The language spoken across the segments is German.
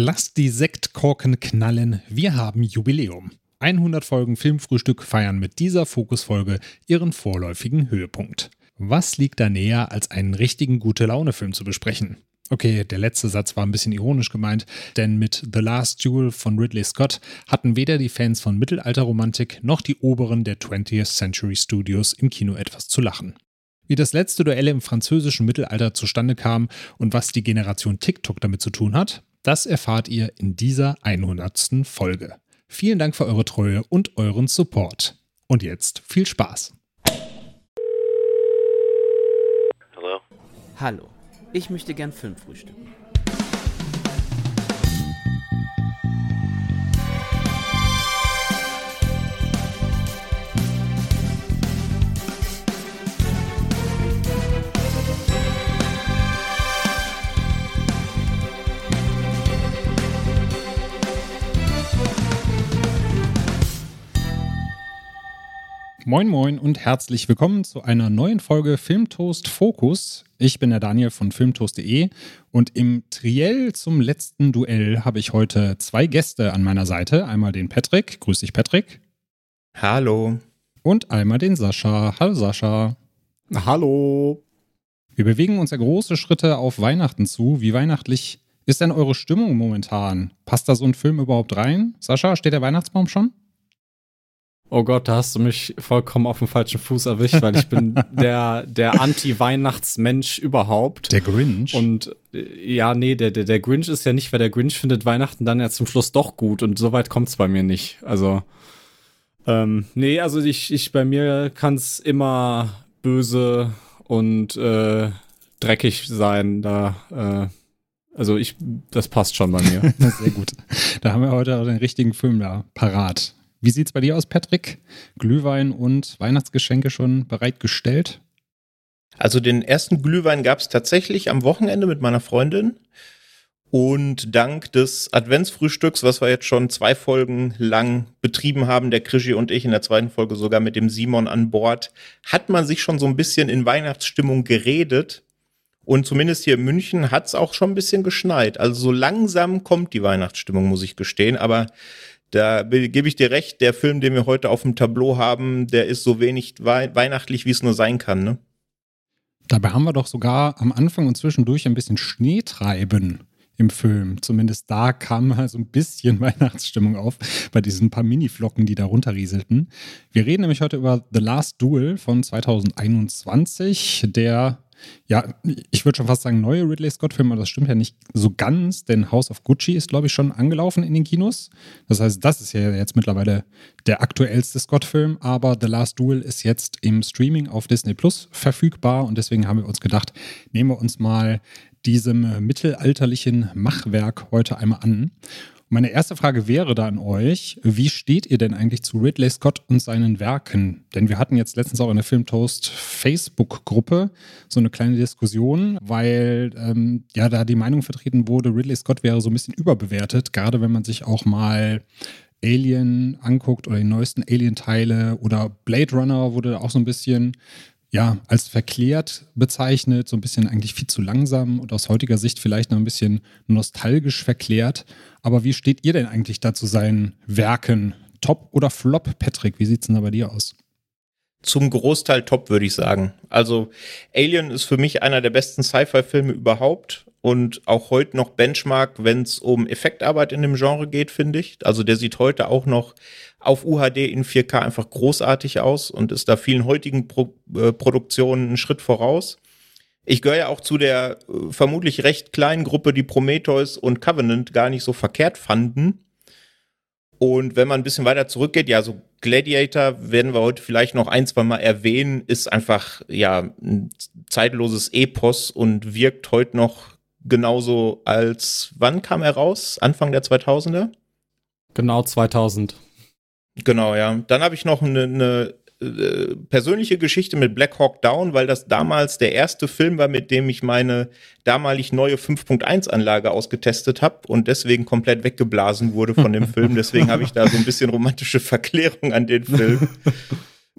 Lasst die Sektkorken knallen, wir haben Jubiläum. 100 Folgen Filmfrühstück feiern mit dieser Fokusfolge ihren vorläufigen Höhepunkt. Was liegt da näher, als einen richtigen Gute-Laune-Film zu besprechen? Okay, der letzte Satz war ein bisschen ironisch gemeint, denn mit The Last Duel von Ridley Scott hatten weder die Fans von Mittelalterromantik noch die Oberen der 20th Century Studios im Kino etwas zu lachen. Wie das letzte Duell im französischen Mittelalter zustande kam und was die Generation TikTok damit zu tun hat, das erfahrt ihr in dieser 100. Folge. Vielen Dank für eure Treue und euren Support. Und jetzt viel Spaß. Hallo. Hallo. Ich möchte gern Film frühstücken. Moin Moin und herzlich willkommen zu einer neuen Folge Filmtoast Focus. Ich bin der Daniel von filmtoast.de und im Triell zum letzten Duell habe ich heute zwei Gäste an meiner Seite. Einmal den Patrick. Grüß dich, Patrick. Hallo. Und einmal den Sascha. Hallo, Sascha. Hallo. Wir bewegen uns ja große Schritte auf Weihnachten zu. Wie weihnachtlich ist denn eure Stimmung momentan? Passt da so ein Film überhaupt rein? Sascha, steht der Weihnachtsbaum schon? Oh Gott, da hast du mich vollkommen auf dem falschen Fuß erwischt, weil ich bin der, der Anti-Weihnachtsmensch überhaupt. Der Grinch. Und äh, ja, nee, der, der, der Grinch ist ja nicht, weil der Grinch findet Weihnachten dann ja zum Schluss doch gut und so weit kommt's bei mir nicht. Also, ähm, nee, also ich, ich bei mir kann's immer böse und äh, dreckig sein. Da, äh, also ich, das passt schon bei mir. Sehr gut. Da haben wir heute auch den richtigen Film da parat. Wie sieht es bei dir aus, Patrick? Glühwein und Weihnachtsgeschenke schon bereitgestellt? Also den ersten Glühwein gab es tatsächlich am Wochenende mit meiner Freundin. Und dank des Adventsfrühstücks, was wir jetzt schon zwei Folgen lang betrieben haben, der Krischi und ich in der zweiten Folge sogar mit dem Simon an Bord, hat man sich schon so ein bisschen in Weihnachtsstimmung geredet. Und zumindest hier in München hat es auch schon ein bisschen geschneit. Also so langsam kommt die Weihnachtsstimmung, muss ich gestehen. Aber da gebe ich dir recht, der Film, den wir heute auf dem Tableau haben, der ist so wenig wei weihnachtlich, wie es nur sein kann, ne? Dabei haben wir doch sogar am Anfang und zwischendurch ein bisschen Schneetreiben im Film. Zumindest da kam mal so ein bisschen Weihnachtsstimmung auf bei diesen paar Miniflocken, die da runterrieselten. Wir reden nämlich heute über The Last Duel von 2021, der ja, ich würde schon fast sagen, neue Ridley Scott-Filme, aber das stimmt ja nicht so ganz, denn House of Gucci ist, glaube ich, schon angelaufen in den Kinos. Das heißt, das ist ja jetzt mittlerweile der aktuellste Scott-Film, aber The Last Duel ist jetzt im Streaming auf Disney Plus verfügbar und deswegen haben wir uns gedacht, nehmen wir uns mal diesem mittelalterlichen Machwerk heute einmal an. Meine erste Frage wäre da an euch, wie steht ihr denn eigentlich zu Ridley Scott und seinen Werken? Denn wir hatten jetzt letztens auch in der Filmtoast Facebook-Gruppe so eine kleine Diskussion, weil ähm, ja da die Meinung vertreten wurde, Ridley Scott wäre so ein bisschen überbewertet, gerade wenn man sich auch mal Alien anguckt oder die neuesten Alien-Teile oder Blade Runner wurde auch so ein bisschen ja, als verklärt bezeichnet, so ein bisschen eigentlich viel zu langsam und aus heutiger Sicht vielleicht noch ein bisschen nostalgisch verklärt. Aber wie steht ihr denn eigentlich da zu seinen Werken? Top oder Flop, Patrick? Wie sieht es denn da bei dir aus? Zum Großteil top, würde ich sagen. Also Alien ist für mich einer der besten Sci-Fi-Filme überhaupt und auch heute noch Benchmark, wenn es um Effektarbeit in dem Genre geht, finde ich. Also der sieht heute auch noch auf UHD in 4K einfach großartig aus und ist da vielen heutigen Pro äh, Produktionen einen Schritt voraus. Ich gehöre ja auch zu der äh, vermutlich recht kleinen Gruppe, die Prometheus und Covenant gar nicht so verkehrt fanden. Und wenn man ein bisschen weiter zurückgeht, ja, so Gladiator werden wir heute vielleicht noch ein, zwei Mal erwähnen, ist einfach, ja, ein zeitloses Epos und wirkt heute noch genauso als, wann kam er raus? Anfang der 2000er? Genau 2000. Genau, ja. Dann habe ich noch eine, eine äh, persönliche Geschichte mit Black Hawk Down, weil das damals der erste Film war, mit dem ich meine damalig neue 5.1 Anlage ausgetestet habe und deswegen komplett weggeblasen wurde von dem Film. Deswegen habe ich da so ein bisschen romantische Verklärung an den Film.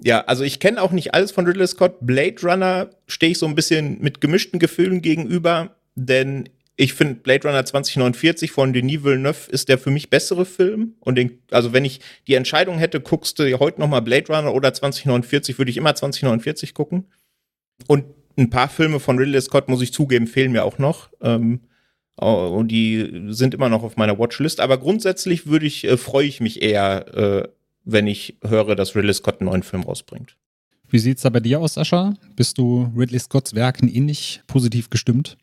Ja, also ich kenne auch nicht alles von Ridley Scott. Blade Runner stehe ich so ein bisschen mit gemischten Gefühlen gegenüber, denn Ich finde Blade Runner 2049 von Denis Villeneuve ist der für mich bessere Film. Und den, also wenn ich die Entscheidung hätte, guckst du heute noch mal Blade Runner oder 2049, würde ich immer 2049 gucken. Und ein paar Filme von Ridley Scott, muss ich zugeben, fehlen mir auch noch. Ähm, und die sind immer noch auf meiner Watchlist. Aber grundsätzlich würde ich, äh, freue ich mich eher, äh, wenn ich höre, dass Ridley Scott einen neuen Film rausbringt. Wie sieht es da bei dir aus, Sascha? Bist du Ridley Scotts Werken ähnlich positiv gestimmt?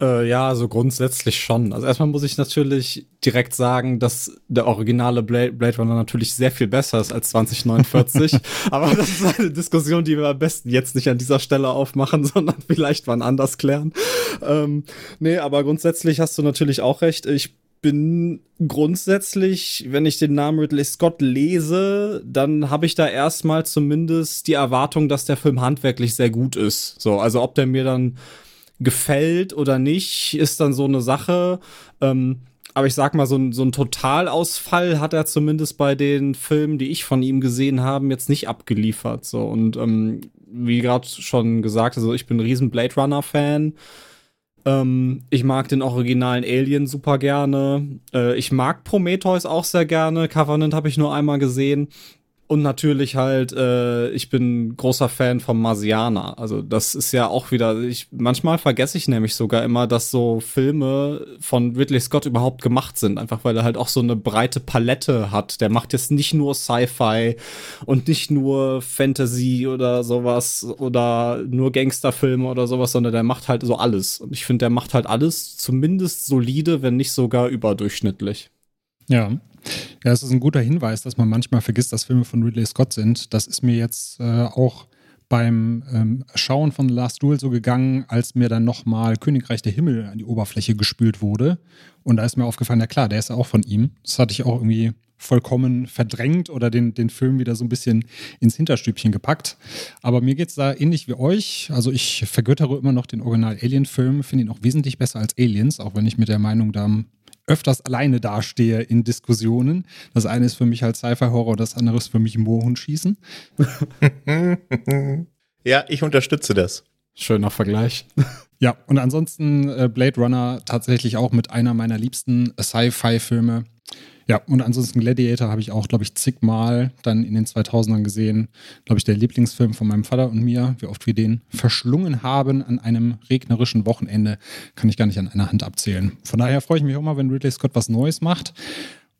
Äh, ja, also grundsätzlich schon. Also erstmal muss ich natürlich direkt sagen, dass der originale Blade, Blade Runner natürlich sehr viel besser ist als 2049. Aber das ist eine Diskussion, die wir am besten jetzt nicht an dieser Stelle aufmachen, sondern vielleicht wann anders klären. Ähm, nee, aber grundsätzlich hast du natürlich auch recht. Ich bin grundsätzlich, wenn ich den Namen Ridley Scott lese, dann habe ich da erstmal zumindest die Erwartung, dass der Film handwerklich sehr gut ist. So, also ob der mir dann gefällt oder nicht, ist dann so eine Sache. Ähm, aber ich sag mal, so ein, so ein Totalausfall hat er zumindest bei den Filmen, die ich von ihm gesehen habe, jetzt nicht abgeliefert. So und ähm, wie gerade schon gesagt, also ich bin ein riesen Blade Runner Fan. Ähm, ich mag den originalen Alien super gerne. Äh, ich mag Prometheus auch sehr gerne. Covenant habe ich nur einmal gesehen. Und natürlich halt, äh, ich bin großer Fan vom Marsianer. Also das ist ja auch wieder, ich, manchmal vergesse ich nämlich sogar immer, dass so Filme von Ridley Scott überhaupt gemacht sind. Einfach weil er halt auch so eine breite Palette hat. Der macht jetzt nicht nur Sci-Fi und nicht nur Fantasy oder sowas oder nur Gangsterfilme oder sowas, sondern der macht halt so alles. Und ich finde, der macht halt alles zumindest solide, wenn nicht sogar überdurchschnittlich. Ja. Ja, es ist ein guter Hinweis, dass man manchmal vergisst, dass Filme von Ridley Scott sind. Das ist mir jetzt äh, auch beim ähm, Schauen von The Last Duel so gegangen, als mir dann nochmal Königreich der Himmel an die Oberfläche gespült wurde. Und da ist mir aufgefallen, ja klar, der ist ja auch von ihm. Das hatte ich auch irgendwie vollkommen verdrängt oder den, den Film wieder so ein bisschen ins Hinterstübchen gepackt. Aber mir geht es da ähnlich wie euch. Also ich vergöttere immer noch den Original Alien-Film, finde ihn auch wesentlich besser als Aliens, auch wenn ich mit der Meinung da öfters alleine dastehe in Diskussionen. Das eine ist für mich halt Sci-Fi-Horror, das andere ist für mich Mohunschießen. ja, ich unterstütze das. Schöner Vergleich. Ja, und ansonsten äh, Blade Runner tatsächlich auch mit einer meiner liebsten Sci-Fi-Filme. Ja, und ansonsten Gladiator habe ich auch, glaube ich, zigmal dann in den 2000ern gesehen. Glaube ich, der Lieblingsfilm von meinem Vater und mir. Wie oft wir den verschlungen haben an einem regnerischen Wochenende, kann ich gar nicht an einer Hand abzählen. Von daher freue ich mich auch mal, wenn Ridley Scott was Neues macht.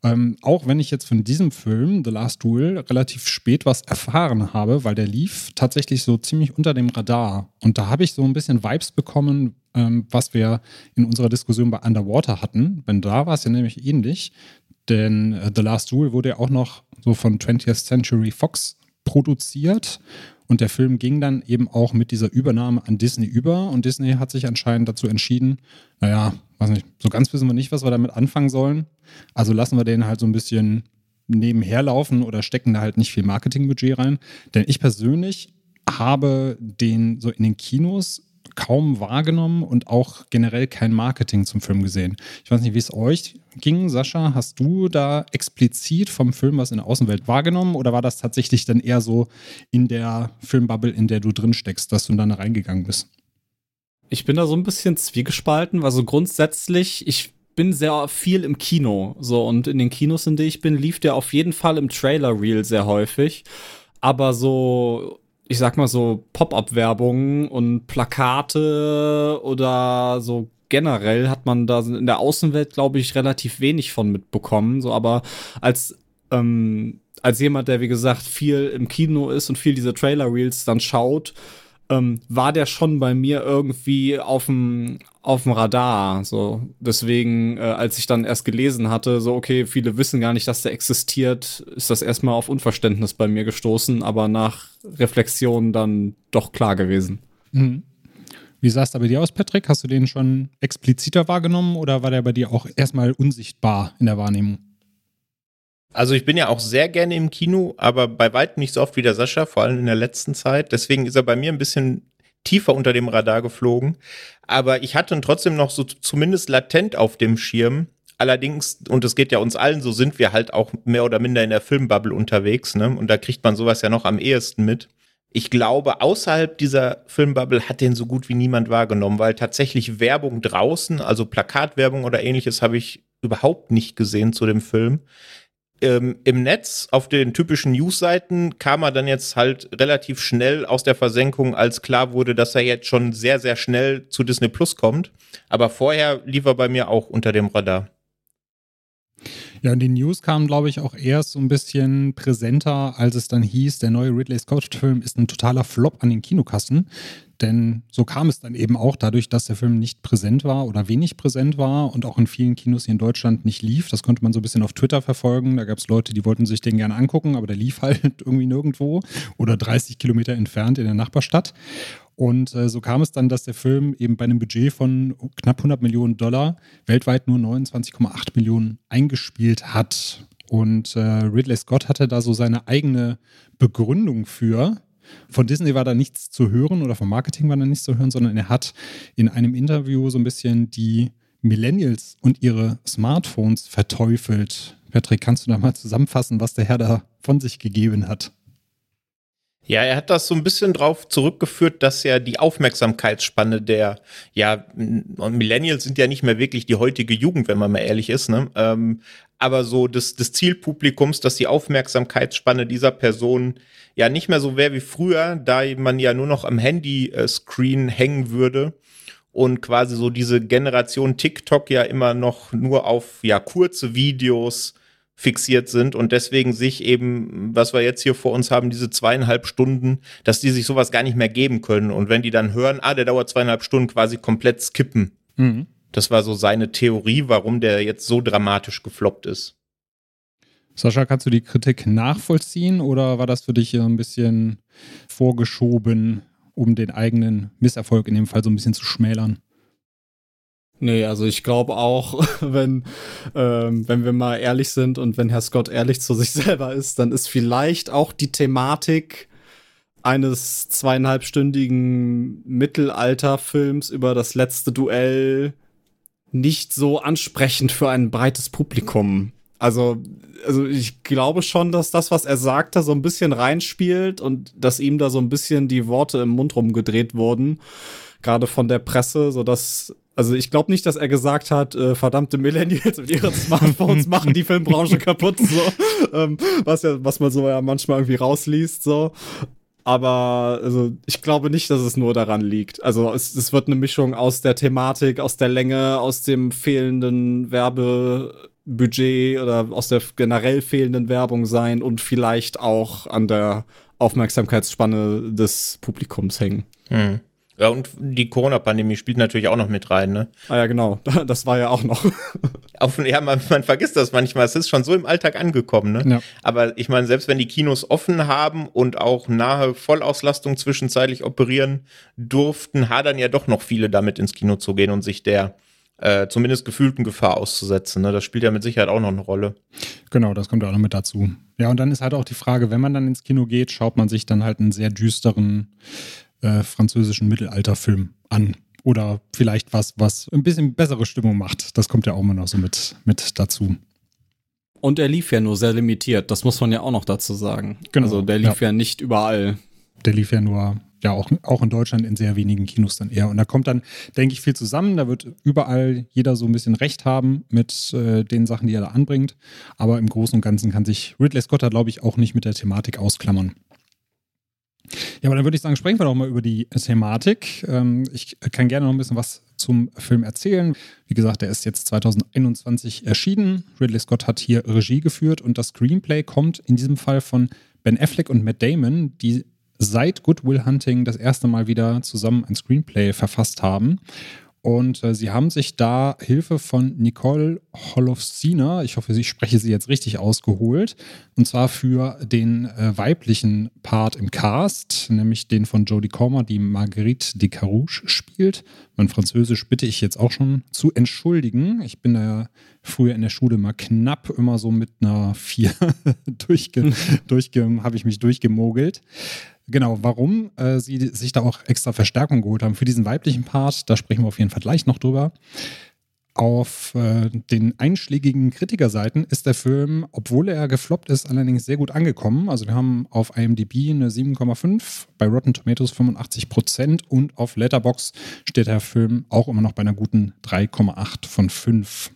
Ähm, auch wenn ich jetzt von diesem Film, The Last Duel, relativ spät was erfahren habe, weil der lief tatsächlich so ziemlich unter dem Radar. Und da habe ich so ein bisschen Vibes bekommen, ähm, was wir in unserer Diskussion bei Underwater hatten. Denn da war es ja nämlich ähnlich. Denn äh, The Last Duel wurde ja auch noch so von 20th Century Fox produziert. Und der Film ging dann eben auch mit dieser Übernahme an Disney über. Und Disney hat sich anscheinend dazu entschieden, naja, weiß nicht, so ganz wissen wir nicht, was wir damit anfangen sollen. Also lassen wir den halt so ein bisschen nebenher laufen oder stecken da halt nicht viel Marketingbudget rein. Denn ich persönlich habe den so in den Kinos kaum wahrgenommen und auch generell kein Marketing zum Film gesehen. Ich weiß nicht, wie es euch ging. Sascha, hast du da explizit vom Film was in der Außenwelt wahrgenommen oder war das tatsächlich dann eher so in der Filmbubble, in der du drin steckst, dass du dann da reingegangen bist? Ich bin da so ein bisschen zwiegespalten. Also grundsätzlich, ich bin sehr viel im Kino. So, und in den Kinos, in denen ich bin, lief der auf jeden Fall im Trailer-Reel sehr häufig. Aber so ich sag mal so Pop-up-Werbungen und Plakate oder so generell hat man da in der Außenwelt, glaube ich, relativ wenig von mitbekommen. So, aber als ähm, als jemand, der wie gesagt viel im Kino ist und viel diese Trailer-Reels dann schaut, ähm, war der schon bei mir irgendwie auf auf dem Radar. So deswegen, äh, als ich dann erst gelesen hatte, so okay, viele wissen gar nicht, dass der existiert, ist das erstmal auf Unverständnis bei mir gestoßen, aber nach Reflexion dann doch klar gewesen. Mhm. Wie sah es da bei dir aus, Patrick? Hast du den schon expliziter wahrgenommen oder war der bei dir auch erstmal unsichtbar in der Wahrnehmung? Also ich bin ja auch sehr gerne im Kino, aber bei weitem nicht so oft wie der Sascha, vor allem in der letzten Zeit. Deswegen ist er bei mir ein bisschen tiefer unter dem Radar geflogen. Aber ich hatte ihn trotzdem noch so zumindest latent auf dem Schirm. Allerdings, und es geht ja uns allen so, sind wir halt auch mehr oder minder in der Filmbubble unterwegs, ne? Und da kriegt man sowas ja noch am ehesten mit. ich glaube, außerhalb dieser Filmbubble hat den so gut wie niemand wahrgenommen, weil tatsächlich Werbung draußen, also Plakatwerbung oder ähnliches, habe ich überhaupt nicht gesehen zu dem Film. Ähm, Im Netz, auf den typischen Newsseiten, kam er dann jetzt halt relativ schnell aus der Versenkung, als klar wurde, dass er jetzt schon sehr, sehr schnell zu Disney Plus kommt. Aber vorher lief er bei mir auch unter dem Radar. Ja, und die News kamen, glaube ich, auch erst so ein bisschen präsenter, als es dann hieß, der neue Ridley Scott-Film ist ein totaler Flop an den Kinokassen. Denn so kam es dann eben auch dadurch, dass der Film nicht präsent war oder wenig präsent war und auch in vielen Kinos hier in Deutschland nicht lief. Das konnte man so ein bisschen auf Twitter verfolgen. Da gab es Leute, die wollten sich den gerne angucken, aber der lief halt irgendwie nirgendwo oder 30 Kilometer entfernt in der Nachbarstadt. Und äh, so kam es dann, dass der Film eben bei einem Budget von knapp 100 Millionen Dollar weltweit nur 29,8 Millionen eingespielt hat. Und äh, Ridley Scott hatte da so seine eigene Begründung für. Von Disney war da nichts zu hören oder vom Marketing war da nichts zu hören, sondern er hat in einem Interview so ein bisschen die Millennials und ihre Smartphones verteufelt. Patrick, kannst du da mal zusammenfassen, was der Herr da von sich gegeben hat? Ja, er hat das so ein bisschen drauf zurückgeführt, dass ja die Aufmerksamkeitsspanne der, ja, Millennials sind ja nicht mehr wirklich die heutige Jugend, wenn man mal ehrlich ist, ne? Ähm, aber so des, des Zielpublikums, dass die Aufmerksamkeitsspanne dieser Person ja nicht mehr so wäre wie früher, da man ja nur noch am Handy-Screen hängen würde und quasi so diese Generation TikTok ja immer noch nur auf ja kurze Videos fixiert sind und deswegen sich eben, was wir jetzt hier vor uns haben, diese zweieinhalb Stunden, dass die sich sowas gar nicht mehr geben können. Und wenn die dann hören, ah, der dauert zweieinhalb Stunden, quasi komplett skippen. Mhm. Das war so seine Theorie, warum der jetzt so dramatisch gefloppt ist. Sascha, kannst du die Kritik nachvollziehen oder war das für dich ein bisschen vorgeschoben, um den eigenen Misserfolg in dem Fall so ein bisschen zu schmälern? Nee, also ich glaube auch, wenn, ähm, wenn wir mal ehrlich sind und wenn Herr Scott ehrlich zu sich selber ist, dann ist vielleicht auch die Thematik eines zweieinhalbstündigen Mittelalterfilms über das letzte Duell nicht so ansprechend für ein breites Publikum. Also, also ich glaube schon, dass das, was er sagte, so ein bisschen reinspielt und dass ihm da so ein bisschen die Worte im Mund rumgedreht wurden, gerade von der Presse, so dass also ich glaube nicht, dass er gesagt hat, äh, verdammte Millennials mit ihren Smartphones machen die Filmbranche kaputt, so ähm, was ja, was man so ja manchmal irgendwie rausliest, so. Aber also ich glaube nicht, dass es nur daran liegt. Also es, es wird eine Mischung aus der Thematik, aus der Länge, aus dem fehlenden Werbebudget oder aus der generell fehlenden Werbung sein und vielleicht auch an der Aufmerksamkeitsspanne des Publikums hängen. Hm. Ja, und die Corona-Pandemie spielt natürlich auch noch mit rein, ne? Ah ja, genau. Das war ja auch noch. Auf, ja, man, man vergisst das manchmal. Es ist schon so im Alltag angekommen, ne? Ja. Aber ich meine, selbst wenn die Kinos offen haben und auch nahe Vollauslastung zwischenzeitlich operieren durften, hadern ja doch noch viele damit ins Kino zu gehen und sich der äh, zumindest gefühlten Gefahr auszusetzen. Ne? Das spielt ja mit Sicherheit auch noch eine Rolle. Genau, das kommt auch noch mit dazu. Ja, und dann ist halt auch die Frage, wenn man dann ins Kino geht, schaut man sich dann halt einen sehr düsteren äh, französischen Mittelalterfilm an. Oder vielleicht was, was ein bisschen bessere Stimmung macht. Das kommt ja auch immer noch so mit, mit dazu. Und er lief ja nur sehr limitiert, das muss man ja auch noch dazu sagen. Genau, also der lief ja. ja nicht überall. Der lief ja nur, ja, auch, auch in Deutschland in sehr wenigen Kinos dann eher. Und da kommt dann, denke ich, viel zusammen. Da wird überall jeder so ein bisschen Recht haben mit äh, den Sachen, die er da anbringt. Aber im Großen und Ganzen kann sich Ridley Scott da, glaube ich, auch nicht mit der Thematik ausklammern. Ja, aber dann würde ich sagen, sprechen wir doch mal über die Thematik. Ähm, ich kann gerne noch ein bisschen was zum Film erzählen. Wie gesagt, der ist jetzt 2021 erschienen. Ridley Scott hat hier Regie geführt und das Screenplay kommt in diesem Fall von Ben Affleck und Matt Damon, die seit Good Will Hunting das erste Mal wieder zusammen ein Screenplay verfasst haben. Und äh, sie haben sich da Hilfe von Nicole Holofsina, ich hoffe, ich spreche sie jetzt richtig ausgeholt, und zwar für den äh, weiblichen Part im Cast, nämlich den von Jodie Comer, die Marguerite de Carouche spielt. Mein Französisch bitte ich jetzt auch schon zu entschuldigen. Ich bin da früher in der Schule mal knapp immer so mit einer 4 durchge, durchge habe ich mich durchgemogelt. Genau, warum äh, sie sich da auch extra Verstärkung geholt haben für diesen weiblichen Part, da sprechen wir auf jeden Fall gleich noch drüber. Auf äh, den einschlägigen Kritikerseiten ist der Film, obwohl er gefloppt ist, allerdings sehr gut angekommen. Also wir haben auf IMDb eine 7,5, bei Rotten Tomatoes 85 Prozent und auf Letterbox steht der Film auch immer noch bei einer guten 3,8 von 5.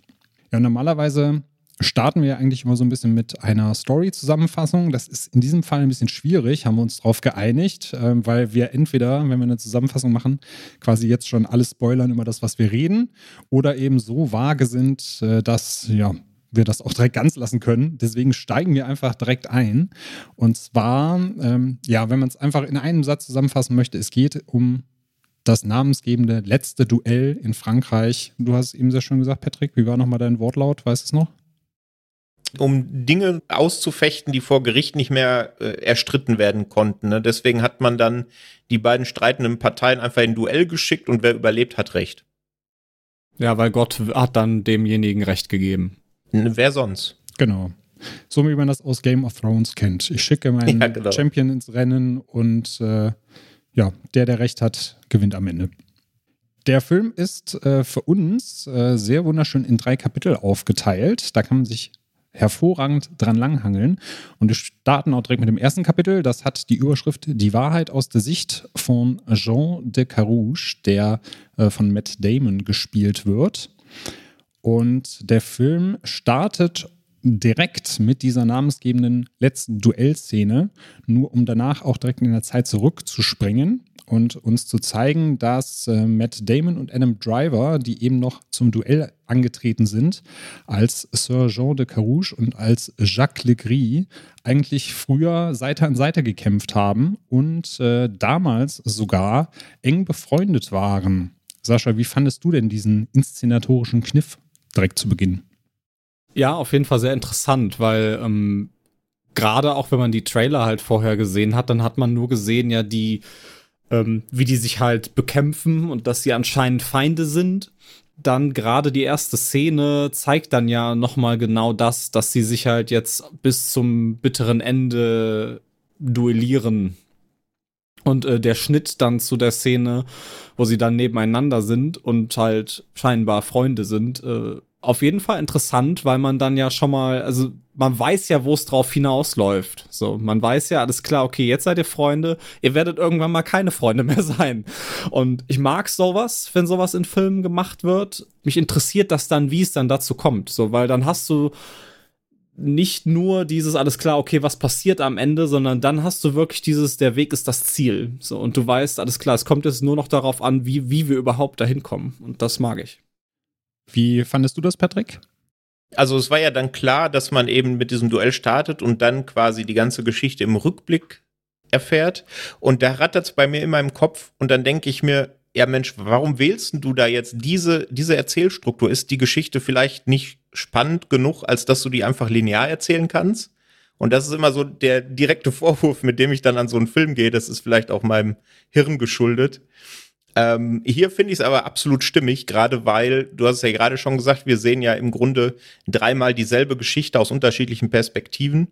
Ja, normalerweise starten wir eigentlich immer so ein bisschen mit einer Story-Zusammenfassung. Das ist in diesem Fall ein bisschen schwierig, haben wir uns darauf geeinigt, äh, weil wir entweder, wenn wir eine Zusammenfassung machen, quasi jetzt schon alles spoilern über das, was wir reden, oder eben so vage sind, äh, dass ja, wir das auch direkt ganz lassen können. Deswegen steigen wir einfach direkt ein. Und zwar, ähm, ja, wenn man es einfach in einem Satz zusammenfassen möchte, es geht um das namensgebende letzte Duell in Frankreich. Du hast es eben sehr schön gesagt, Patrick. Wie war nochmal dein Wortlaut? Weißt du es noch? Um Dinge auszufechten, die vor Gericht nicht mehr äh, erstritten werden konnten. Ne? Deswegen hat man dann die beiden streitenden Parteien einfach in Duell geschickt und wer überlebt, hat Recht. Ja, weil Gott hat dann demjenigen Recht gegeben. Wer sonst? Genau. So wie man das aus Game of Thrones kennt. Ich schicke meinen ja, genau. Champion ins Rennen und äh, ja, der, der Recht hat, gewinnt am Ende. Der Film ist äh, für uns äh, sehr wunderschön in drei Kapitel aufgeteilt. Da kann man sich hervorragend dran langhangeln. Und wir starten auch direkt mit dem ersten Kapitel. Das hat die Überschrift Die Wahrheit aus der Sicht von Jean de Carouge, der äh, von Matt Damon gespielt wird. Und der Film startet direkt mit dieser namensgebenden letzten Duellszene, nur um danach auch direkt in der Zeit zurückzuspringen und uns zu zeigen, dass äh, Matt Damon und Adam Driver, die eben noch zum Duell angetreten sind, als Sir Jean de Carouge und als Jacques Legris eigentlich früher Seite an Seite gekämpft haben und äh, damals sogar eng befreundet waren. Sascha, wie fandest du denn diesen inszenatorischen Kniff direkt zu Beginn? Ja, auf jeden Fall sehr interessant, weil ähm, gerade auch wenn man die Trailer halt vorher gesehen hat, dann hat man nur gesehen, ja, die ähm, wie die sich halt bekämpfen und dass sie anscheinend Feinde sind. Dann gerade die erste Szene zeigt dann ja noch mal genau das, dass sie sich halt jetzt bis zum bitteren Ende duellieren. Und äh, der Schnitt dann zu der Szene, wo sie dann nebeneinander sind und halt scheinbar Freunde sind, äh, auf jeden Fall interessant, weil man dann ja schon mal, also man weiß ja, wo es drauf hinausläuft. So, man weiß ja, alles klar, okay, jetzt seid ihr Freunde, ihr werdet irgendwann mal keine Freunde mehr sein. Und ich mag sowas, wenn sowas in Filmen gemacht wird. Mich interessiert das dann, wie es dann dazu kommt. So, weil dann hast du nicht nur dieses alles klar, okay, was passiert am Ende, sondern dann hast du wirklich dieses, der Weg ist das Ziel. So, und du weißt, alles klar, es kommt jetzt nur noch darauf an, wie, wie wir überhaupt dahin kommen. Und das mag ich. Wie fandest du das, Patrick? Also es war ja dann klar, dass man eben mit diesem Duell startet und dann quasi die ganze Geschichte im Rückblick erfährt. Und da rattert es bei mir in meinem Kopf und dann denke ich mir, ja Mensch, warum wählst du da jetzt diese, diese Erzählstruktur? Ist die Geschichte vielleicht nicht spannend genug, als dass du die einfach linear erzählen kannst? Und das ist immer so der direkte Vorwurf, mit dem ich dann an so einen Film gehe. Das ist vielleicht auch meinem Hirn geschuldet. Ähm, hier finde ich es aber absolut stimmig, gerade weil, du hast es ja gerade schon gesagt, wir sehen ja im Grunde dreimal dieselbe Geschichte aus unterschiedlichen Perspektiven.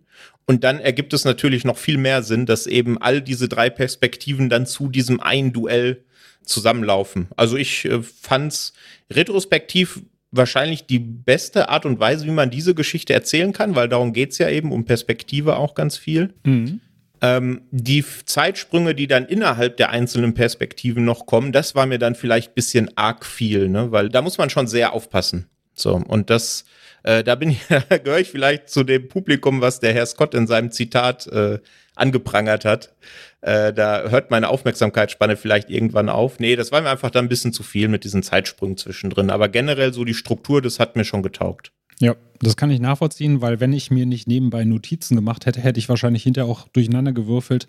Und dann ergibt es natürlich noch viel mehr Sinn, dass eben all diese drei Perspektiven dann zu diesem einen Duell zusammenlaufen. Also ich äh, fand's retrospektiv wahrscheinlich die beste Art und Weise, wie man diese Geschichte erzählen kann, weil darum geht's ja eben um Perspektive auch ganz viel. Mhm. Ähm, die Zeitsprünge, die dann innerhalb der einzelnen Perspektiven noch kommen, das war mir dann vielleicht bisschen arg viel, ne? weil da muss man schon sehr aufpassen. So, und das, äh, da bin ich, da gehöre ich vielleicht zu dem Publikum, was der Herr Scott in seinem Zitat äh, angeprangert hat. Äh, da hört meine Aufmerksamkeitsspanne vielleicht irgendwann auf. Nee, das war mir einfach dann ein bisschen zu viel mit diesen Zeitsprüngen zwischendrin. Aber generell so die Struktur, das hat mir schon getaugt. Ja, das kann ich nachvollziehen, weil wenn ich mir nicht nebenbei Notizen gemacht hätte, hätte ich wahrscheinlich hinterher auch durcheinander gewürfelt,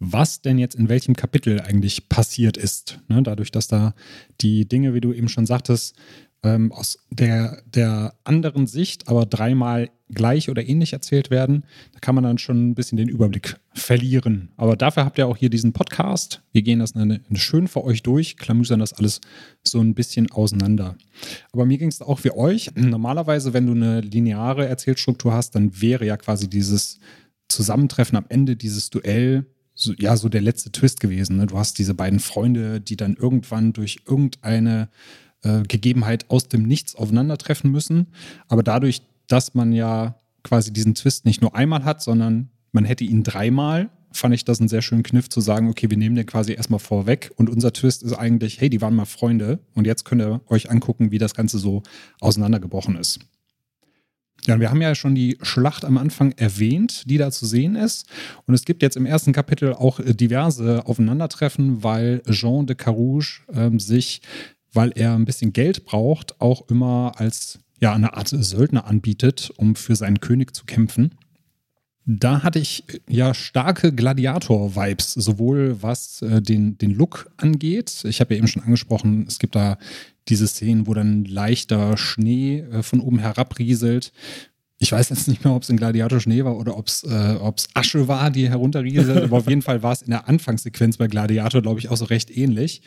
was denn jetzt in welchem Kapitel eigentlich passiert ist. Ne? Dadurch, dass da die Dinge, wie du eben schon sagtest, ähm, aus der, der anderen Sicht, aber dreimal gleich oder ähnlich erzählt werden, da kann man dann schon ein bisschen den Überblick verlieren. Aber dafür habt ihr auch hier diesen Podcast. Wir gehen das eine, eine schön für euch durch, klamüsern das alles so ein bisschen auseinander. Aber mir ging es auch wie euch. Normalerweise, wenn du eine lineare Erzählstruktur hast, dann wäre ja quasi dieses Zusammentreffen am Ende, dieses Duell, so, ja, so der letzte Twist gewesen. Ne? Du hast diese beiden Freunde, die dann irgendwann durch irgendeine äh, Gegebenheit aus dem Nichts aufeinandertreffen müssen. Aber dadurch, dass man ja quasi diesen Twist nicht nur einmal hat, sondern man hätte ihn dreimal, fand ich das einen sehr schönen Kniff zu sagen, okay, wir nehmen den quasi erstmal vorweg und unser Twist ist eigentlich, hey, die waren mal Freunde und jetzt könnt ihr euch angucken, wie das Ganze so auseinandergebrochen ist. Ja, wir haben ja schon die Schlacht am Anfang erwähnt, die da zu sehen ist. Und es gibt jetzt im ersten Kapitel auch diverse Aufeinandertreffen, weil Jean de Carouge ähm, sich, weil er ein bisschen Geld braucht, auch immer als ja, eine Art Söldner anbietet, um für seinen König zu kämpfen. Da hatte ich ja starke Gladiator-Vibes, sowohl was äh, den, den Look angeht. Ich habe ja eben schon angesprochen, es gibt da diese Szenen, wo dann leichter Schnee äh, von oben herabrieselt. Ich weiß jetzt nicht mehr, ob es in Gladiator Schnee war oder ob es äh, Asche war, die herunterrieselt. aber auf jeden Fall war es in der Anfangssequenz bei Gladiator, glaube ich, auch so recht ähnlich.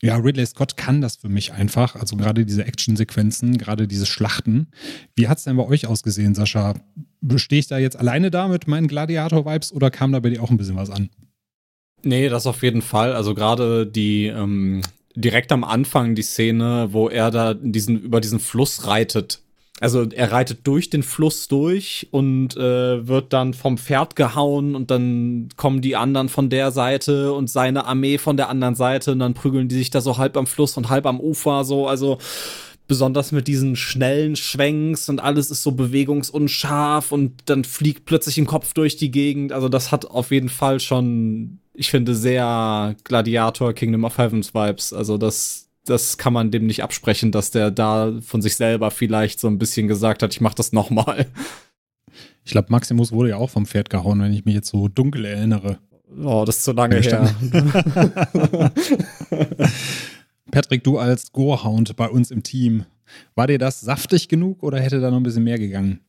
Ja, Ridley Scott kann das für mich einfach. Also gerade diese Actionsequenzen, gerade diese Schlachten. Wie hat es denn bei euch ausgesehen, Sascha? Stehe ich da jetzt alleine da mit meinen Gladiator-Vibes oder kam da bei dir auch ein bisschen was an? Nee, das auf jeden Fall. Also gerade die ähm, direkt am Anfang die Szene, wo er da diesen, über diesen Fluss reitet, also er reitet durch den Fluss durch und äh, wird dann vom Pferd gehauen und dann kommen die anderen von der Seite und seine Armee von der anderen Seite und dann prügeln die sich da so halb am Fluss und halb am Ufer so, also besonders mit diesen schnellen Schwenks und alles ist so bewegungsunscharf und dann fliegt plötzlich ein Kopf durch die Gegend, also das hat auf jeden Fall schon, ich finde, sehr Gladiator Kingdom of Heavens Vibes, also das das kann man dem nicht absprechen, dass der da von sich selber vielleicht so ein bisschen gesagt hat, ich mach das nochmal. Ich glaube, Maximus wurde ja auch vom Pferd gehauen, wenn ich mich jetzt so dunkel erinnere. Oh, das ist zu lange her. Patrick, du als Gorehound bei uns im Team, war dir das saftig genug oder hätte da noch ein bisschen mehr gegangen?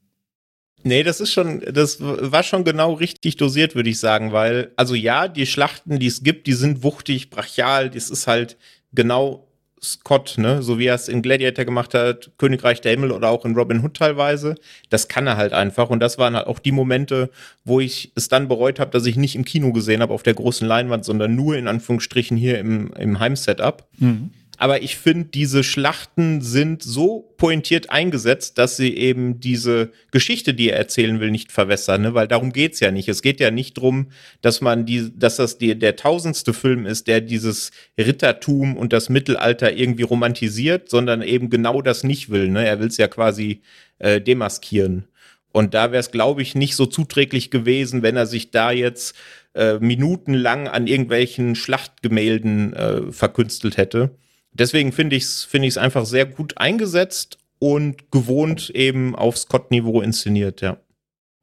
Nee, das ist schon, das war schon genau richtig dosiert, würde ich sagen, weil, also ja, die Schlachten, die es gibt, die sind wuchtig, brachial, das ist halt genau Scott, ne, so wie er es in Gladiator gemacht hat, Königreich der Himmel oder auch in Robin Hood teilweise, das kann er halt einfach. Und das waren halt auch die Momente, wo ich es dann bereut habe, dass ich nicht im Kino gesehen habe auf der großen Leinwand, sondern nur in Anführungsstrichen hier im, im Heimsetup. Mhm. Aber ich finde, diese Schlachten sind so pointiert eingesetzt, dass sie eben diese Geschichte, die er erzählen will, nicht verwässern, ne? weil darum geht's ja nicht. Es geht ja nicht drum, dass man die, dass das die, der tausendste Film ist, der dieses Rittertum und das Mittelalter irgendwie romantisiert, sondern eben genau das nicht will. Ne? Er will's ja quasi äh, demaskieren. Und da wäre es, glaube ich, nicht so zuträglich gewesen, wenn er sich da jetzt äh, minutenlang an irgendwelchen Schlachtgemälden äh, verkünstelt hätte. Deswegen finde ich es find ich's einfach sehr gut eingesetzt und gewohnt eben auf Scott-Niveau inszeniert, ja.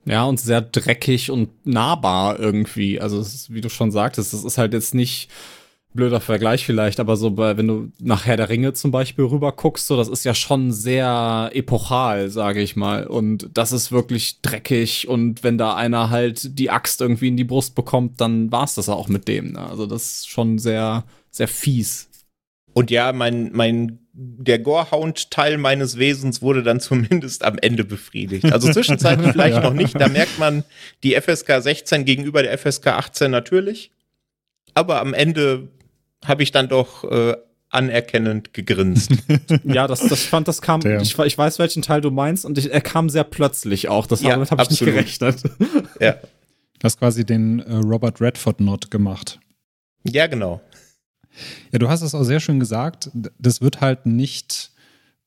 Ja, und sehr dreckig und nahbar irgendwie. Also, ist, wie du schon sagtest, das ist halt jetzt nicht blöder Vergleich vielleicht, aber so bei, wenn du nach Herr der Ringe zum Beispiel rüber guckst, so das ist ja schon sehr epochal, sage ich mal. Und das ist wirklich dreckig und wenn da einer halt die Axt irgendwie in die Brust bekommt, dann war's das auch mit dem. Ne? Also das ist schon sehr, sehr fies. Und ja, mein, mein, der Gorehound-Teil meines Wesens wurde dann zumindest am Ende befriedigt. Also zwischenzeitlich vielleicht ja. noch nicht. Da merkt man die FSK 16 gegenüber der FSK 18 natürlich. Aber am Ende habe ich dann doch äh, anerkennend gegrinst. ja, das, das fand, das kam, ich, ich, weiß, welchen Teil du meinst, und ich, er kam sehr plötzlich auch. Das, ja, damit habe ich nicht gerechnet. ja. Du hast quasi den äh, Robert Redford-Not gemacht. Ja, genau. Ja, du hast es auch sehr schön gesagt. Das wird halt nicht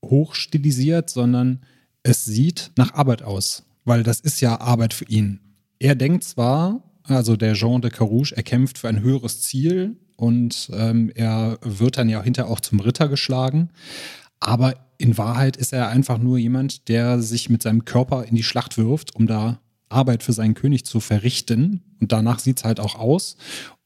hochstilisiert, sondern es sieht nach Arbeit aus, weil das ist ja Arbeit für ihn. Er denkt zwar, also der Jean de Carouge, er kämpft für ein höheres Ziel und ähm, er wird dann ja hinterher auch zum Ritter geschlagen, aber in Wahrheit ist er einfach nur jemand, der sich mit seinem Körper in die Schlacht wirft, um da Arbeit für seinen König zu verrichten. Und danach sieht es halt auch aus.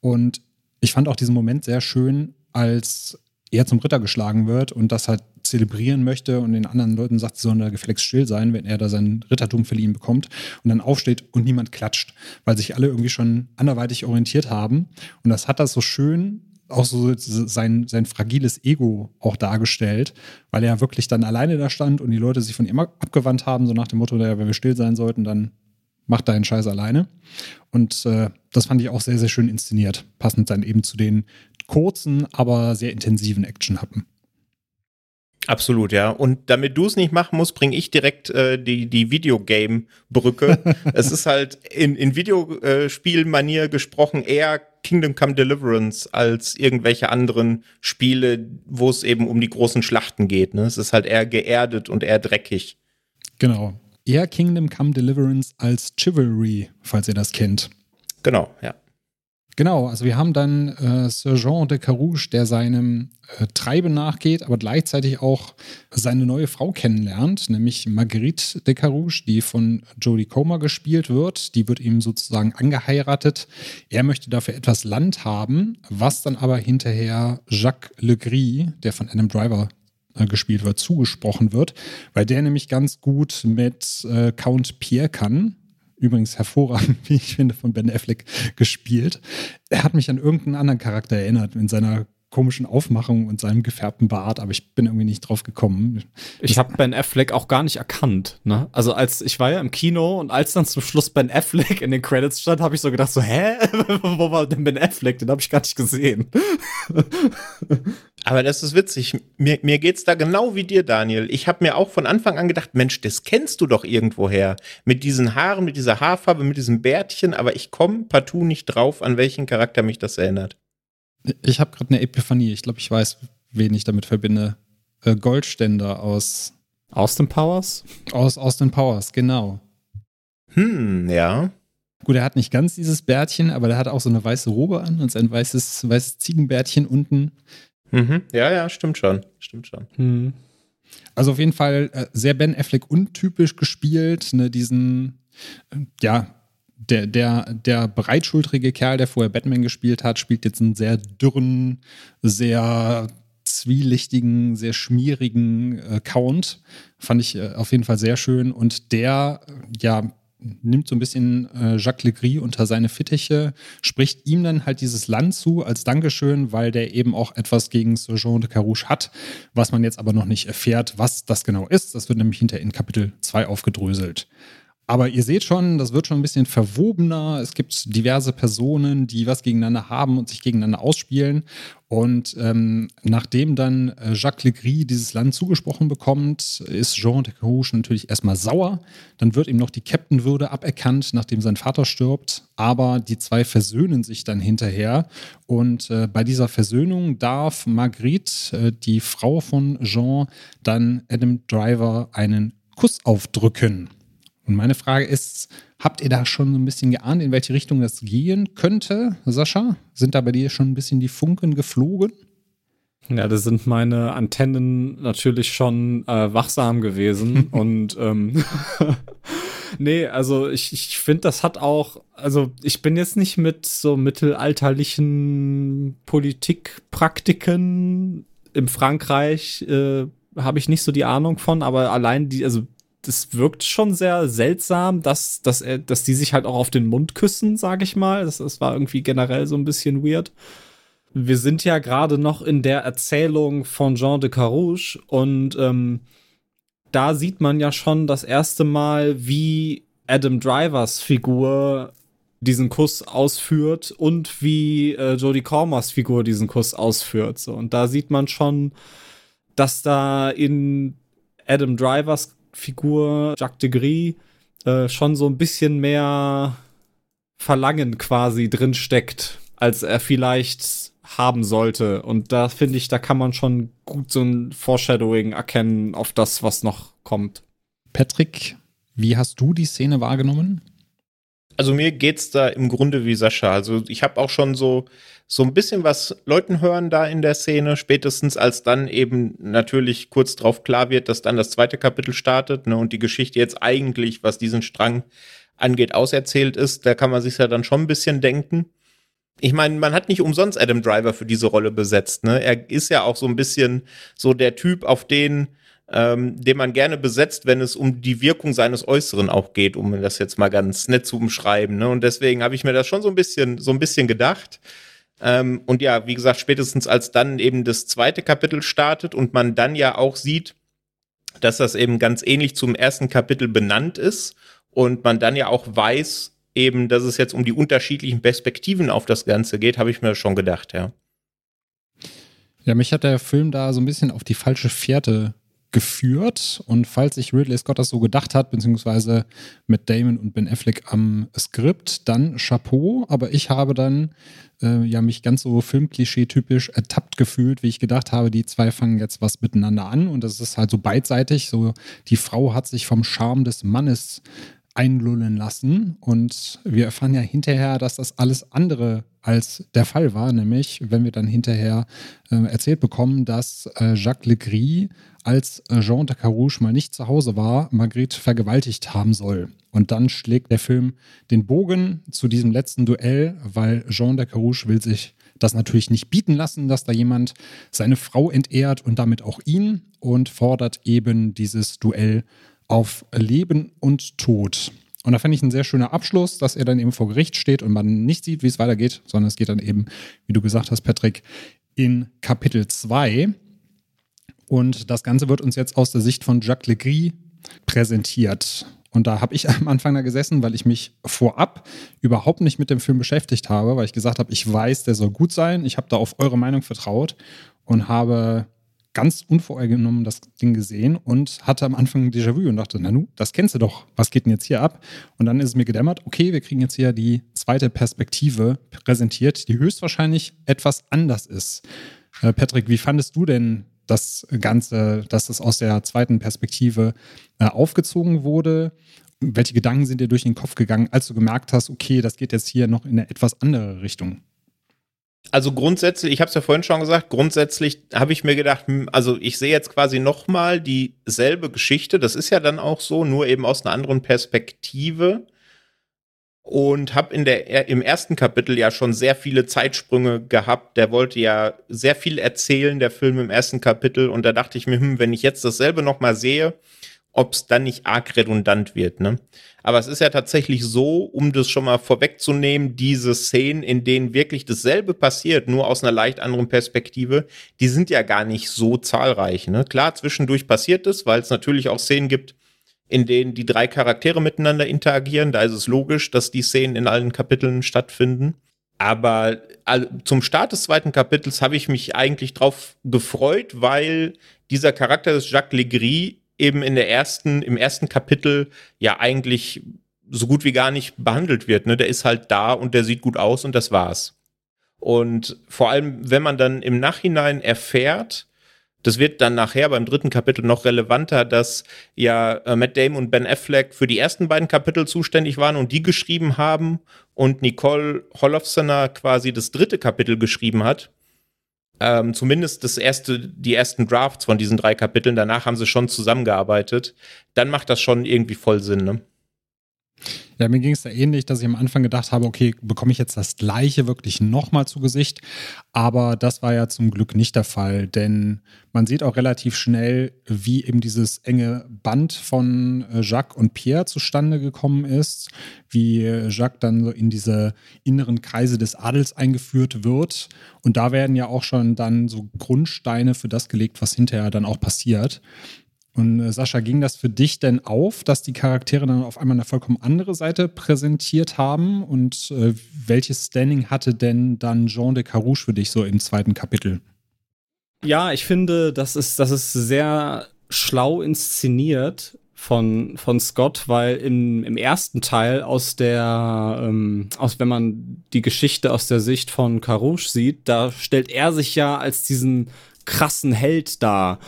Und ich fand auch diesen Moment sehr schön, als er zum Ritter geschlagen wird und das halt zelebrieren möchte und den anderen Leuten sagt, sie sollen da geflext still sein, wenn er da sein Rittertum verliehen bekommt und dann aufsteht und niemand klatscht, weil sich alle irgendwie schon anderweitig orientiert haben. Und das hat das so schön auch so sein, sein fragiles Ego auch dargestellt, weil er wirklich dann alleine da stand und die Leute sich von ihm abgewandt haben, so nach dem Motto, wenn wir still sein sollten, dann macht deinen Scheiß alleine. Und äh, das fand ich auch sehr, sehr schön inszeniert, passend dann eben zu den kurzen, aber sehr intensiven Action-Happen. Absolut, ja. Und damit du es nicht machen musst, bringe ich direkt äh, die, die Videogame-Brücke. es ist halt in, in Videospielmanier gesprochen eher Kingdom Come Deliverance als irgendwelche anderen Spiele, wo es eben um die großen Schlachten geht. Ne? Es ist halt eher geerdet und eher dreckig. Genau. Eher Kingdom Come Deliverance als Chivalry, falls ihr das kennt. Genau, ja. Genau, also wir haben dann äh, Sergent de Carouge, der seinem äh, Treiben nachgeht, aber gleichzeitig auch seine neue Frau kennenlernt, nämlich Marguerite de Carouge, die von Jodie Comer gespielt wird. Die wird ihm sozusagen angeheiratet. Er möchte dafür etwas Land haben, was dann aber hinterher Jacques Legris, der von Adam Driver gespielt wird, zugesprochen wird, weil der nämlich ganz gut mit äh, Count Pierre kann übrigens hervorragend, wie ich finde, von Ben Affleck gespielt. Er hat mich an irgendeinen anderen Charakter erinnert in seiner komischen Aufmachung und seinem gefärbten Bart, aber ich bin irgendwie nicht drauf gekommen. Ich habe Ben Affleck auch gar nicht erkannt. Ne? Also als ich war ja im Kino und als dann zum Schluss Ben Affleck in den Credits stand, habe ich so gedacht so, hä, wo war denn Ben Affleck? Den habe ich gar nicht gesehen. aber das ist witzig. Mir, mir geht's da genau wie dir, Daniel. Ich habe mir auch von Anfang an gedacht, Mensch, das kennst du doch irgendwoher. Mit diesen Haaren, mit dieser Haarfarbe, mit diesem Bärtchen, aber ich komme partout nicht drauf, an welchen Charakter mich das erinnert. Ich habe gerade eine Epiphanie. Ich glaube, ich weiß, wen ich damit verbinde. Äh, Goldständer aus Austin Powers? Aus Austin Powers, genau. Hm, ja. Gut, er hat nicht ganz dieses Bärtchen, aber er hat auch so eine weiße Robe an und sein weißes, weißes Ziegenbärtchen unten. Mhm. Ja, ja, stimmt schon. Stimmt schon. Mhm. Also auf jeden Fall äh, sehr Ben Affleck untypisch gespielt, ne, diesen, äh, ja, der, der, der breitschultrige Kerl, der vorher Batman gespielt hat, spielt jetzt einen sehr dürren, sehr zwielichtigen, sehr schmierigen äh, Count. Fand ich äh, auf jeden Fall sehr schön. Und der, ja, nimmt so ein bisschen äh, Jacques Legris unter seine Fittiche, spricht ihm dann halt dieses Land zu als Dankeschön, weil der eben auch etwas gegen Sergent de Carouche hat, was man jetzt aber noch nicht erfährt, was das genau ist. Das wird nämlich hinter in Kapitel 2 aufgedröselt. Aber ihr seht schon, das wird schon ein bisschen verwobener. Es gibt diverse Personen, die was gegeneinander haben und sich gegeneinander ausspielen. Und ähm, nachdem dann äh, Jacques Legris dieses Land zugesprochen bekommt, ist Jean de Carouche natürlich erstmal sauer. Dann wird ihm noch die Captainwürde aberkannt, nachdem sein Vater stirbt. Aber die zwei versöhnen sich dann hinterher. Und äh, bei dieser Versöhnung darf Marguerite, äh, die Frau von Jean, dann Adam Driver einen Kuss aufdrücken. Und meine Frage ist, habt ihr da schon so ein bisschen geahnt, in welche Richtung das gehen könnte, Sascha? Sind da bei dir schon ein bisschen die Funken geflogen? Ja, da sind meine Antennen natürlich schon äh, wachsam gewesen und ähm, nee, also ich, ich finde, das hat auch, also ich bin jetzt nicht mit so mittelalterlichen Politikpraktiken im Frankreich, äh, habe ich nicht so die Ahnung von, aber allein die, also das wirkt schon sehr seltsam, dass, dass, er, dass die sich halt auch auf den Mund küssen, sage ich mal. Das, das war irgendwie generell so ein bisschen weird. Wir sind ja gerade noch in der Erzählung von Jean de Carouge und ähm, da sieht man ja schon das erste Mal, wie Adam Drivers Figur diesen Kuss ausführt und wie äh, Jodie Cormers Figur diesen Kuss ausführt. So. Und da sieht man schon, dass da in Adam Drivers Figur Jacques de Gris äh, schon so ein bisschen mehr Verlangen quasi drin steckt, als er vielleicht haben sollte. Und da finde ich, da kann man schon gut so ein Foreshadowing erkennen auf das, was noch kommt. Patrick, wie hast du die Szene wahrgenommen? Also mir geht's da im Grunde wie Sascha. Also ich habe auch schon so so ein bisschen was Leuten hören da in der Szene, spätestens als dann eben natürlich kurz drauf klar wird, dass dann das zweite Kapitel startet ne, und die Geschichte jetzt eigentlich, was diesen Strang angeht, auserzählt ist. Da kann man sich ja dann schon ein bisschen denken. Ich meine, man hat nicht umsonst Adam Driver für diese Rolle besetzt. Ne? Er ist ja auch so ein bisschen so der Typ, auf den ähm, den man gerne besetzt, wenn es um die Wirkung seines Äußeren auch geht, um das jetzt mal ganz nett zu umschreiben. Ne? Und deswegen habe ich mir das schon so ein bisschen, so ein bisschen gedacht. Ähm, und ja, wie gesagt, spätestens als dann eben das zweite Kapitel startet und man dann ja auch sieht, dass das eben ganz ähnlich zum ersten Kapitel benannt ist und man dann ja auch weiß, eben, dass es jetzt um die unterschiedlichen Perspektiven auf das Ganze geht, habe ich mir schon gedacht, ja. Ja, mich hat der Film da so ein bisschen auf die falsche Fährte geführt. Und falls sich Ridley Scott das so gedacht hat, beziehungsweise mit Damon und Ben Affleck am Skript, dann Chapeau. Aber ich habe dann äh, ja mich ganz so Filmklischee-typisch ertappt gefühlt, wie ich gedacht habe, die zwei fangen jetzt was miteinander an. Und das ist halt so beidseitig. So, die Frau hat sich vom Charme des Mannes einlullen lassen. Und wir erfahren ja hinterher, dass das alles andere als der Fall war, nämlich wenn wir dann hinterher äh, erzählt bekommen, dass äh, Jacques Legris, als äh, Jean de Carouche mal nicht zu Hause war, Marguerite vergewaltigt haben soll. Und dann schlägt der Film den Bogen zu diesem letzten Duell, weil Jean de Carouche will sich das natürlich nicht bieten lassen, dass da jemand seine Frau entehrt und damit auch ihn und fordert eben dieses Duell auf Leben und Tod. Und da fände ich ein sehr schöner Abschluss, dass er dann eben vor Gericht steht und man nicht sieht, wie es weitergeht, sondern es geht dann eben, wie du gesagt hast, Patrick, in Kapitel 2. Und das Ganze wird uns jetzt aus der Sicht von Jacques Legris präsentiert. Und da habe ich am Anfang da gesessen, weil ich mich vorab überhaupt nicht mit dem Film beschäftigt habe, weil ich gesagt habe, ich weiß, der soll gut sein. Ich habe da auf eure Meinung vertraut und habe ganz unvoreingenommen das Ding gesehen und hatte am Anfang ein Déjà-vu und dachte, Nanu, das kennst du doch, was geht denn jetzt hier ab? Und dann ist es mir gedämmert, okay, wir kriegen jetzt hier die zweite Perspektive präsentiert, die höchstwahrscheinlich etwas anders ist. Äh, Patrick, wie fandest du denn das Ganze, dass es aus der zweiten Perspektive äh, aufgezogen wurde? Welche Gedanken sind dir durch den Kopf gegangen, als du gemerkt hast, okay, das geht jetzt hier noch in eine etwas andere Richtung? Also grundsätzlich, ich habe es ja vorhin schon gesagt, grundsätzlich habe ich mir gedacht, hm, also ich sehe jetzt quasi nochmal dieselbe Geschichte, das ist ja dann auch so, nur eben aus einer anderen Perspektive. Und habe in der im ersten Kapitel ja schon sehr viele Zeitsprünge gehabt. Der wollte ja sehr viel erzählen, der Film im ersten Kapitel. Und da dachte ich mir, hm, wenn ich jetzt dasselbe nochmal sehe, ob es dann nicht arg redundant wird. Ne? Aber es ist ja tatsächlich so, um das schon mal vorwegzunehmen, diese Szenen, in denen wirklich dasselbe passiert, nur aus einer leicht anderen Perspektive, die sind ja gar nicht so zahlreich. Ne? Klar, zwischendurch passiert es, weil es natürlich auch Szenen gibt, in denen die drei Charaktere miteinander interagieren. Da ist es logisch, dass die Szenen in allen Kapiteln stattfinden. Aber zum Start des zweiten Kapitels habe ich mich eigentlich drauf gefreut, weil dieser Charakter des Jacques Legris eben in der ersten, im ersten Kapitel ja eigentlich so gut wie gar nicht behandelt wird. Ne? Der ist halt da und der sieht gut aus und das war's. Und vor allem, wenn man dann im Nachhinein erfährt, das wird dann nachher beim dritten Kapitel noch relevanter, dass ja äh, Matt Damon und Ben Affleck für die ersten beiden Kapitel zuständig waren und die geschrieben haben und Nicole Holofcener quasi das dritte Kapitel geschrieben hat ähm, zumindest das erste, die ersten Drafts von diesen drei Kapiteln, danach haben sie schon zusammengearbeitet, dann macht das schon irgendwie voll Sinn, ne? Ja, mir ging es da ähnlich, dass ich am Anfang gedacht habe, okay, bekomme ich jetzt das gleiche wirklich nochmal zu Gesicht? Aber das war ja zum Glück nicht der Fall, denn man sieht auch relativ schnell, wie eben dieses enge Band von äh, Jacques und Pierre zustande gekommen ist, wie Jacques dann so in diese inneren Kreise des Adels eingeführt wird. Und da werden ja auch schon dann so Grundsteine für das gelegt, was hinterher dann auch passiert. Und äh, Sascha, ging das für dich denn auf, dass die Charaktere dann auf einmal eine vollkommen andere Seite präsentiert haben? Und äh, welches Standing hatte denn dann Jean de Carouche für dich so im zweiten Kapitel? Ja, ich finde, das ist, das ist sehr schlau inszeniert von, von Scott, weil im, im ersten Teil aus der, ähm, aus, wenn man die Geschichte aus der Sicht von Carouche sieht, da stellt er sich ja als diesen krassen Held dar,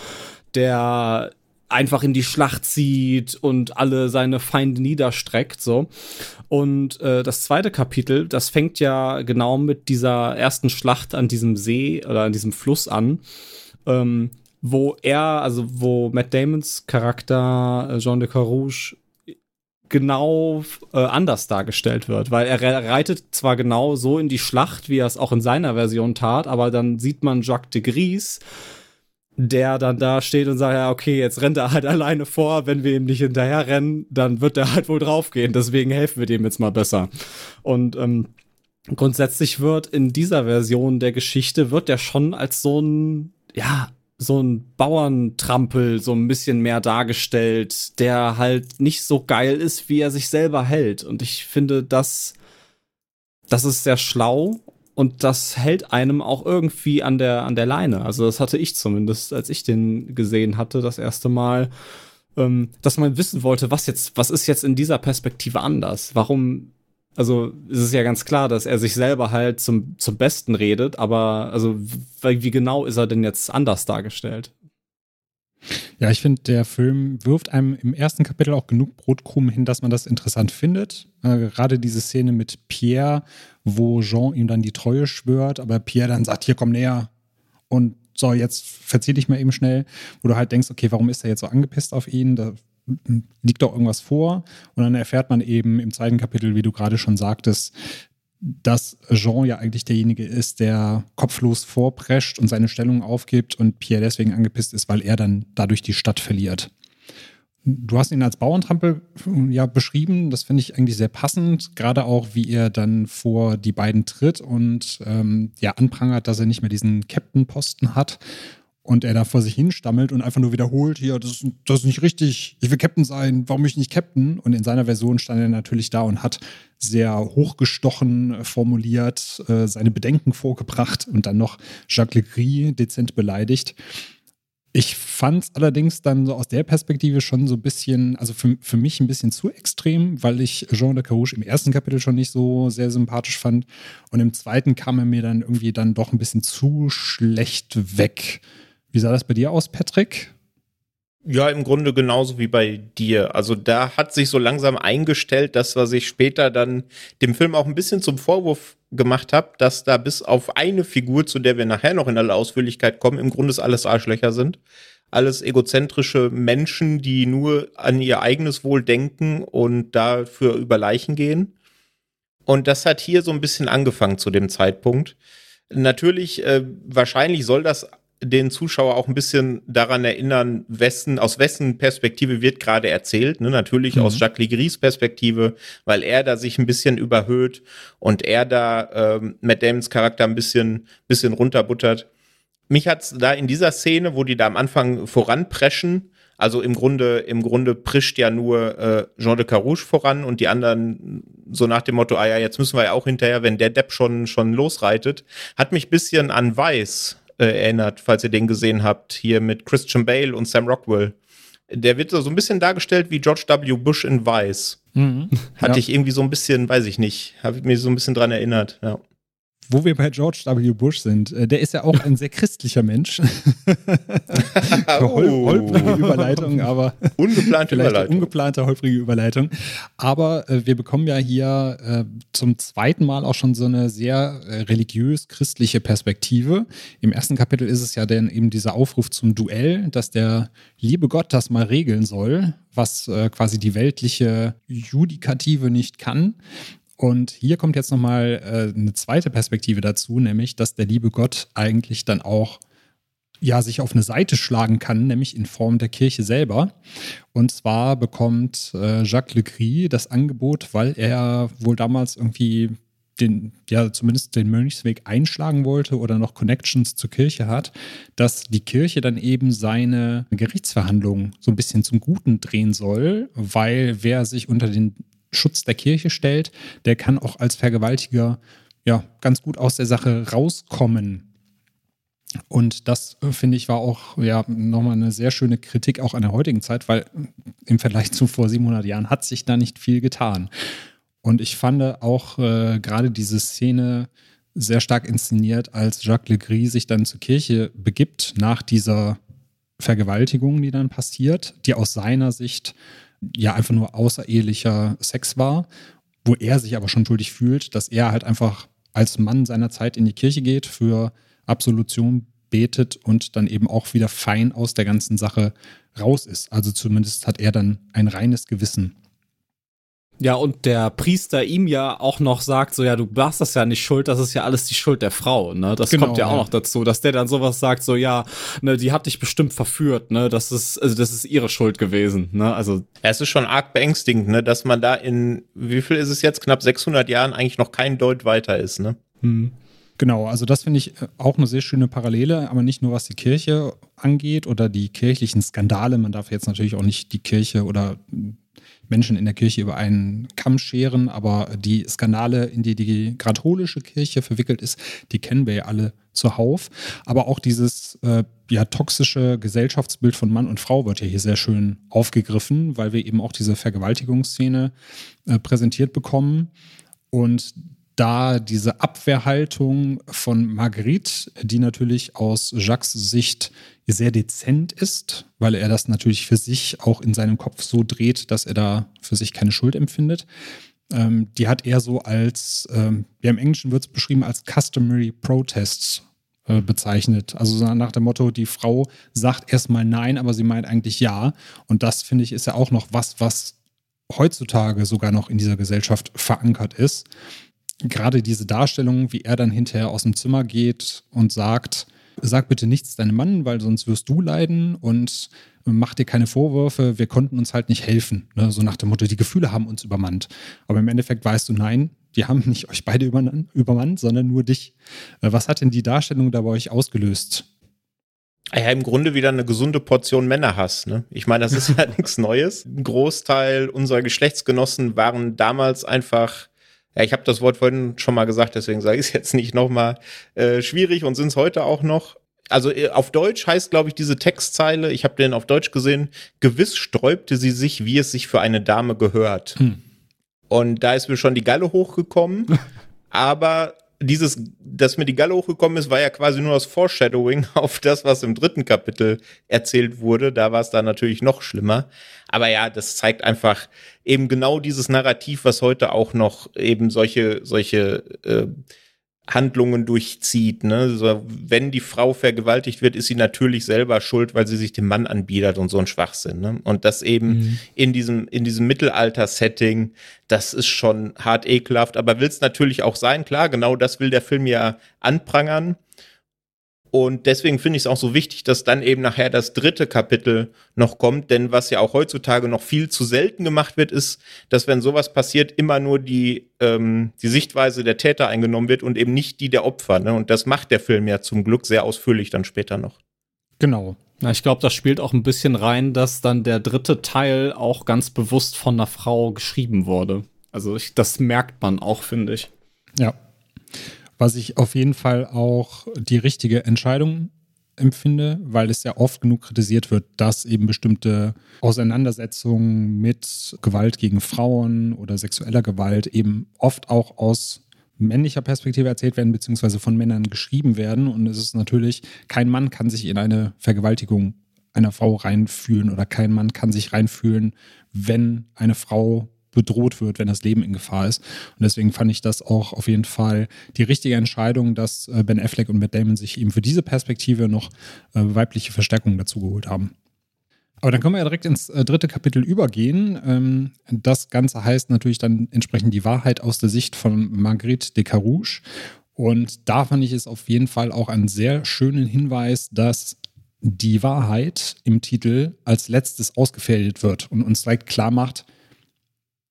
der einfach in die Schlacht zieht und alle seine Feinde niederstreckt, so. Und äh, das zweite Kapitel, das fängt ja genau mit dieser ersten Schlacht an diesem See oder an diesem Fluss an, ähm, wo er, also wo Matt Damons Charakter äh, Jean de Carouge genau äh, anders dargestellt wird, weil er reitet zwar genau so in die Schlacht, wie er es auch in seiner Version tat, aber dann sieht man Jacques de Gris, der dann da steht und sagt, ja, okay, jetzt rennt er halt alleine vor, wenn wir ihm nicht hinterher rennen, dann wird er halt wohl draufgehen, deswegen helfen wir dem jetzt mal besser. Und ähm, grundsätzlich wird in dieser Version der Geschichte, wird der schon als so ein, ja, so ein Bauerntrampel so ein bisschen mehr dargestellt, der halt nicht so geil ist, wie er sich selber hält. Und ich finde, das, das ist sehr schlau und das hält einem auch irgendwie an der, an der Leine. Also das hatte ich zumindest, als ich den gesehen hatte, das erste Mal, ähm, dass man wissen wollte, was jetzt, was ist jetzt in dieser Perspektive anders? Warum, also es ist ja ganz klar, dass er sich selber halt zum, zum Besten redet, aber also wie, wie genau ist er denn jetzt anders dargestellt? Ja, ich finde, der Film wirft einem im ersten Kapitel auch genug Brotkrumen hin, dass man das interessant findet. Äh, gerade diese Szene mit Pierre, wo Jean ihm dann die Treue schwört, aber Pierre dann sagt, hier komm näher und so, jetzt verzieh dich mal eben schnell, wo du halt denkst, okay, warum ist er jetzt so angepisst auf ihn? Da liegt doch irgendwas vor. Und dann erfährt man eben im zweiten Kapitel, wie du gerade schon sagtest, dass Jean ja eigentlich derjenige ist, der kopflos vorprescht und seine Stellung aufgibt und Pierre deswegen angepisst ist, weil er dann dadurch die Stadt verliert. Du hast ihn als Bauerntrampel ja beschrieben. Das finde ich eigentlich sehr passend. Gerade auch, wie er dann vor die beiden tritt und ähm, ja anprangert, dass er nicht mehr diesen Captain-Posten hat und er da vor sich hin stammelt und einfach nur wiederholt, hier, das, das ist nicht richtig, ich will Captain sein, warum bin ich nicht Captain? Und in seiner Version stand er natürlich da und hat sehr hochgestochen formuliert, äh, seine Bedenken vorgebracht und dann noch Jacques Legris dezent beleidigt. Ich fand es allerdings dann so aus der Perspektive schon so ein bisschen, also für, für mich ein bisschen zu extrem, weil ich Jean de Carouche im ersten Kapitel schon nicht so sehr sympathisch fand. Und im zweiten kam er mir dann irgendwie dann doch ein bisschen zu schlecht weg. Wie sah das bei dir aus, Patrick? Ja, im Grunde genauso wie bei dir. Also da hat sich so langsam eingestellt, dass was ich später dann dem Film auch ein bisschen zum Vorwurf gemacht habe, dass da bis auf eine Figur, zu der wir nachher noch in aller Ausführlichkeit kommen, im Grunde alles Arschlöcher sind. Alles egozentrische Menschen, die nur an ihr eigenes Wohl denken und dafür über Leichen gehen. Und das hat hier so ein bisschen angefangen zu dem Zeitpunkt. Natürlich, äh, wahrscheinlich soll das den Zuschauer auch ein bisschen daran erinnern, wessen, aus wessen Perspektive wird gerade erzählt. Ne? Natürlich mhm. aus Jacques Legris Perspektive, weil er da sich ein bisschen überhöht und er da ähm, Matt Damons Charakter ein bisschen, bisschen runterbuttert. Mich hat's da in dieser Szene, wo die da am Anfang voranpreschen, also im Grunde, im Grunde prischt ja nur äh, Jean de Carouche voran und die anderen so nach dem Motto, ah ja, jetzt müssen wir ja auch hinterher, wenn der Depp schon, schon losreitet, hat mich bisschen an Weiß äh, erinnert, falls ihr den gesehen habt, hier mit Christian Bale und Sam Rockwell. Der wird so ein bisschen dargestellt wie George W. Bush in Weiß. Mhm. Hatte ja. ich irgendwie so ein bisschen, weiß ich nicht, habe ich mir so ein bisschen dran erinnert, ja wo wir bei George W. Bush sind, äh, der ist ja auch ein sehr christlicher Mensch. Hol oh. holprige Überleitung, aber ungeplante Überleitung. Ungeplante, holprige Überleitung. Aber äh, wir bekommen ja hier äh, zum zweiten Mal auch schon so eine sehr äh, religiös-christliche Perspektive. Im ersten Kapitel ist es ja dann eben dieser Aufruf zum Duell, dass der liebe Gott das mal regeln soll, was äh, quasi die weltliche Judikative nicht kann. Und hier kommt jetzt nochmal äh, eine zweite Perspektive dazu, nämlich, dass der liebe Gott eigentlich dann auch ja, sich auf eine Seite schlagen kann, nämlich in Form der Kirche selber. Und zwar bekommt äh, Jacques Legris das Angebot, weil er wohl damals irgendwie den, ja, zumindest den Mönchsweg einschlagen wollte oder noch Connections zur Kirche hat, dass die Kirche dann eben seine Gerichtsverhandlungen so ein bisschen zum Guten drehen soll, weil wer sich unter den Schutz der Kirche stellt, der kann auch als Vergewaltiger ja ganz gut aus der Sache rauskommen. Und das, äh, finde ich, war auch ja nochmal eine sehr schöne Kritik auch an der heutigen Zeit, weil im Vergleich zu vor 700 Jahren hat sich da nicht viel getan. Und ich fand auch äh, gerade diese Szene sehr stark inszeniert, als Jacques Legris sich dann zur Kirche begibt nach dieser Vergewaltigung, die dann passiert, die aus seiner Sicht ja einfach nur außerehelicher Sex war, wo er sich aber schon schuldig fühlt, dass er halt einfach als Mann seiner Zeit in die Kirche geht, für Absolution betet und dann eben auch wieder fein aus der ganzen Sache raus ist. Also zumindest hat er dann ein reines Gewissen. Ja, und der Priester ihm ja auch noch sagt, so ja, du warst das ja nicht schuld, das ist ja alles die Schuld der Frau, ne? Das genau, kommt ja, ja, auch noch dazu, dass der dann sowas sagt, so ja, ne, die hat dich bestimmt verführt, ne? Das ist, also das ist ihre Schuld gewesen, ne? Also. Ja, es ist schon arg beängstigend, ne? Dass man da in, wie viel ist es jetzt, knapp 600 Jahren eigentlich noch kein Deut weiter ist, ne? Hm. Genau, also das finde ich äh, auch eine sehr schöne Parallele, aber nicht nur was die Kirche angeht oder die kirchlichen Skandale. Man darf jetzt natürlich auch nicht die Kirche oder Menschen in der Kirche über einen Kamm scheren, aber die Skandale, in die die katholische Kirche verwickelt ist, die kennen wir ja alle zuhauf. Aber auch dieses äh, ja, toxische Gesellschaftsbild von Mann und Frau wird ja hier sehr schön aufgegriffen, weil wir eben auch diese Vergewaltigungsszene äh, präsentiert bekommen. Und da diese Abwehrhaltung von Marguerite, die natürlich aus Jacques Sicht sehr dezent ist, weil er das natürlich für sich auch in seinem Kopf so dreht, dass er da für sich keine Schuld empfindet. Ähm, die hat er so als, ähm, ja im Englischen wird es beschrieben als customary protests äh, bezeichnet. Also nach dem Motto, die Frau sagt erstmal nein, aber sie meint eigentlich ja. Und das finde ich ist ja auch noch was, was heutzutage sogar noch in dieser Gesellschaft verankert ist gerade diese Darstellung, wie er dann hinterher aus dem Zimmer geht und sagt, sag bitte nichts deinem Mann, weil sonst wirst du leiden und mach dir keine Vorwürfe, wir konnten uns halt nicht helfen. Ne? So nach dem Motto, die Gefühle haben uns übermannt. Aber im Endeffekt weißt du, nein, die haben nicht euch beide übermannt, sondern nur dich. Äh, was hat denn die Darstellung da bei euch ausgelöst? Ja, im Grunde wieder eine gesunde Portion Männerhass. Ne? Ich meine, das ist ja nichts Neues. Ein Großteil unserer Geschlechtsgenossen waren damals einfach ja, ich habe das Wort vorhin schon mal gesagt, deswegen sage ich es jetzt nicht nochmal, äh, schwierig und sind es heute auch noch. Also äh, auf Deutsch heißt, glaube ich, diese Textzeile, ich habe den auf Deutsch gesehen, gewiss sträubte sie sich, wie es sich für eine Dame gehört. Hm. Und da ist mir schon die Galle hochgekommen. aber dieses, dass mir die Galle hochgekommen ist, war ja quasi nur das Foreshadowing auf das, was im dritten Kapitel erzählt wurde. Da war es dann natürlich noch schlimmer. Aber ja, das zeigt einfach eben genau dieses Narrativ, was heute auch noch eben solche, solche äh, Handlungen durchzieht. Ne? So, wenn die Frau vergewaltigt wird, ist sie natürlich selber schuld, weil sie sich dem Mann anbietet und so ein Schwachsinn. Ne? Und das eben mhm. in diesem, in diesem Mittelalter-Setting, das ist schon hart ekelhaft, aber will es natürlich auch sein. Klar, genau das will der Film ja anprangern. Und deswegen finde ich es auch so wichtig, dass dann eben nachher das dritte Kapitel noch kommt. Denn was ja auch heutzutage noch viel zu selten gemacht wird, ist, dass wenn sowas passiert, immer nur die, ähm, die Sichtweise der Täter eingenommen wird und eben nicht die der Opfer. Ne? Und das macht der Film ja zum Glück sehr ausführlich dann später noch. Genau. Na, ich glaube, das spielt auch ein bisschen rein, dass dann der dritte Teil auch ganz bewusst von einer Frau geschrieben wurde. Also ich, das merkt man auch, finde ich. Ja was ich auf jeden Fall auch die richtige Entscheidung empfinde, weil es ja oft genug kritisiert wird, dass eben bestimmte Auseinandersetzungen mit Gewalt gegen Frauen oder sexueller Gewalt eben oft auch aus männlicher Perspektive erzählt werden, beziehungsweise von Männern geschrieben werden. Und es ist natürlich, kein Mann kann sich in eine Vergewaltigung einer Frau reinfühlen oder kein Mann kann sich reinfühlen, wenn eine Frau bedroht wird, wenn das Leben in Gefahr ist. Und deswegen fand ich das auch auf jeden Fall die richtige Entscheidung, dass äh, Ben Affleck und Matt Damon sich eben für diese Perspektive noch äh, weibliche Verstärkung dazu geholt haben. Aber dann können wir ja direkt ins äh, dritte Kapitel übergehen. Ähm, das Ganze heißt natürlich dann entsprechend die Wahrheit aus der Sicht von Marguerite de Carouge. Und da fand ich es auf jeden Fall auch einen sehr schönen Hinweis, dass die Wahrheit im Titel als letztes ausgefädelt wird und uns direkt klar macht,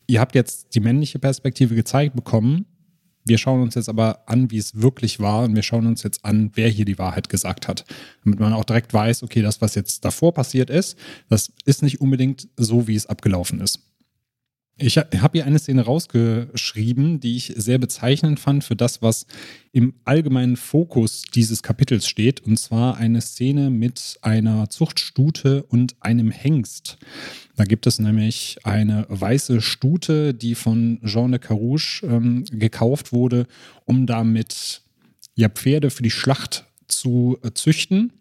Ihr habt jetzt die männliche Perspektive gezeigt bekommen. Wir schauen uns jetzt aber an, wie es wirklich war und wir schauen uns jetzt an, wer hier die Wahrheit gesagt hat. Damit man auch direkt weiß, okay, das, was jetzt davor passiert ist, das ist nicht unbedingt so, wie es abgelaufen ist. Ich habe hier eine Szene rausgeschrieben, die ich sehr bezeichnend fand für das, was im allgemeinen Fokus dieses Kapitels steht. Und zwar eine Szene mit einer Zuchtstute und einem Hengst. Da gibt es nämlich eine weiße Stute, die von Jean de Carouche ähm, gekauft wurde, um damit ja, Pferde für die Schlacht zu äh, züchten.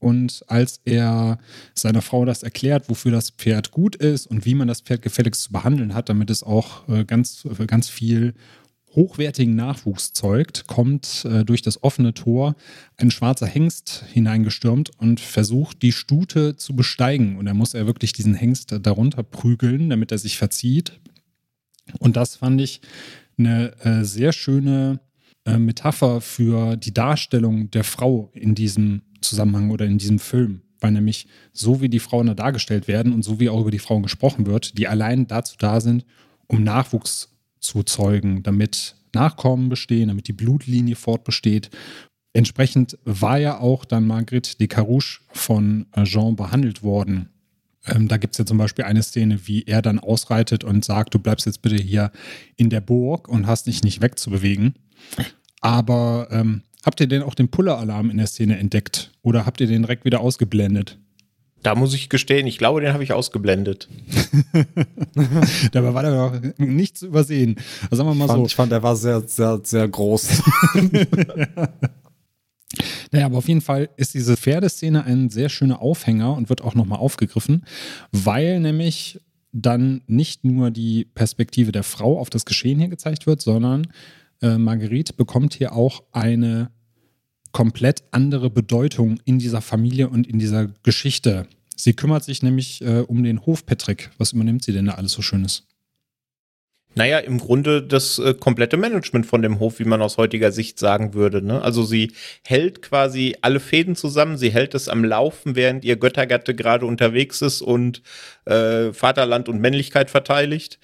Und als er seiner Frau das erklärt, wofür das Pferd gut ist und wie man das Pferd gefälligst zu behandeln hat, damit es auch äh, ganz, äh, ganz viel hochwertigen Nachwuchs zeugt, kommt äh, durch das offene Tor ein schwarzer Hengst hineingestürmt und versucht, die Stute zu besteigen. Und er muss er wirklich diesen Hengst darunter prügeln, damit er sich verzieht. Und das fand ich eine sehr schöne Metapher für die Darstellung der Frau in diesem Zusammenhang oder in diesem Film. Weil nämlich so wie die Frauen da dargestellt werden und so wie auch über die Frauen gesprochen wird, die allein dazu da sind, um Nachwuchs zu zeugen, damit Nachkommen bestehen, damit die Blutlinie fortbesteht. Entsprechend war ja auch dann Margrethe de Carouche von Jean behandelt worden. Ähm, da gibt es ja zum Beispiel eine Szene, wie er dann ausreitet und sagt, du bleibst jetzt bitte hier in der Burg und hast dich nicht wegzubewegen. Aber ähm, habt ihr denn auch den Puller-Alarm in der Szene entdeckt? Oder habt ihr den direkt wieder ausgeblendet? Da muss ich gestehen, ich glaube, den habe ich ausgeblendet. Dabei war da noch nichts zu übersehen. Also sagen wir mal ich fand, so. Ich fand, der war sehr, sehr, sehr groß. Naja, aber auf jeden Fall ist diese Pferdeszene ein sehr schöner Aufhänger und wird auch nochmal aufgegriffen, weil nämlich dann nicht nur die Perspektive der Frau auf das Geschehen hier gezeigt wird, sondern äh, Marguerite bekommt hier auch eine komplett andere Bedeutung in dieser Familie und in dieser Geschichte. Sie kümmert sich nämlich äh, um den Hof Patrick. Was übernimmt sie denn da alles so Schönes? Naja, im Grunde das äh, komplette Management von dem Hof, wie man aus heutiger Sicht sagen würde. Ne? Also sie hält quasi alle Fäden zusammen, sie hält es am Laufen, während ihr Göttergatte gerade unterwegs ist und äh, Vaterland und Männlichkeit verteidigt.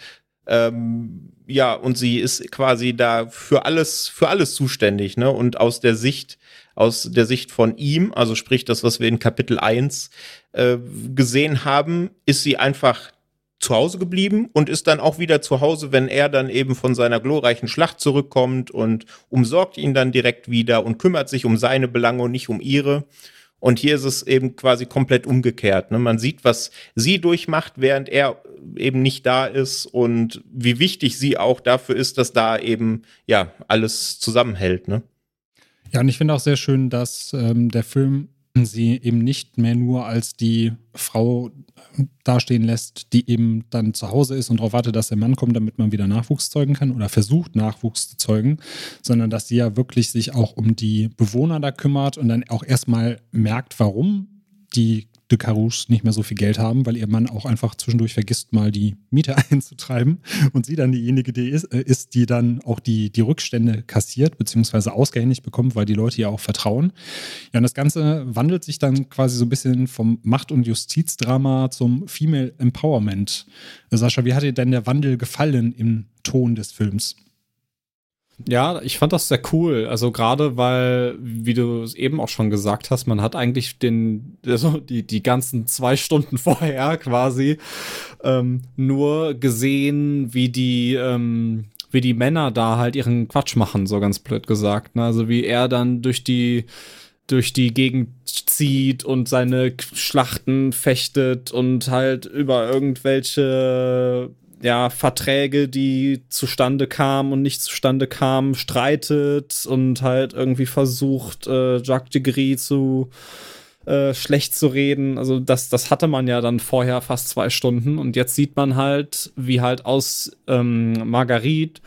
Ähm, ja, und sie ist quasi da für alles, für alles zuständig, ne? Und aus der Sicht, aus der Sicht von ihm, also sprich das, was wir in Kapitel 1 äh, gesehen haben, ist sie einfach zu Hause geblieben und ist dann auch wieder zu Hause, wenn er dann eben von seiner glorreichen Schlacht zurückkommt und umsorgt ihn dann direkt wieder und kümmert sich um seine Belange und nicht um ihre. Und hier ist es eben quasi komplett umgekehrt. Ne? Man sieht, was sie durchmacht, während er eben nicht da ist und wie wichtig sie auch dafür ist, dass da eben ja alles zusammenhält. Ne? Ja, und ich finde auch sehr schön, dass ähm, der Film sie eben nicht mehr nur als die Frau dastehen lässt, die eben dann zu Hause ist und darauf wartet, dass der Mann kommt, damit man wieder Nachwuchs zeugen kann oder versucht, Nachwuchs zu zeugen, sondern dass sie ja wirklich sich auch um die Bewohner da kümmert und dann auch erstmal merkt, warum die de Carouche nicht mehr so viel Geld haben, weil ihr Mann auch einfach zwischendurch vergisst, mal die Miete einzutreiben und sie dann diejenige die ist, äh, ist, die dann auch die, die Rückstände kassiert, beziehungsweise ausgehändigt bekommt, weil die Leute ja auch vertrauen. Ja, und das Ganze wandelt sich dann quasi so ein bisschen vom Macht- und Justizdrama zum Female Empowerment. Sascha, wie hat dir denn der Wandel gefallen im Ton des Films? Ja, ich fand das sehr cool. Also gerade weil, wie du es eben auch schon gesagt hast, man hat eigentlich den, also die, die ganzen zwei Stunden vorher quasi ähm, nur gesehen, wie die, ähm, wie die Männer da halt ihren Quatsch machen, so ganz blöd gesagt. Ne? Also wie er dann durch die durch die Gegend zieht und seine Schlachten fechtet und halt über irgendwelche ja, Verträge, die zustande kamen und nicht zustande kamen, streitet und halt irgendwie versucht, äh, Jacques de Gris zu äh, schlecht zu reden. Also das, das hatte man ja dann vorher fast zwei Stunden und jetzt sieht man halt, wie halt aus ähm, Marguerite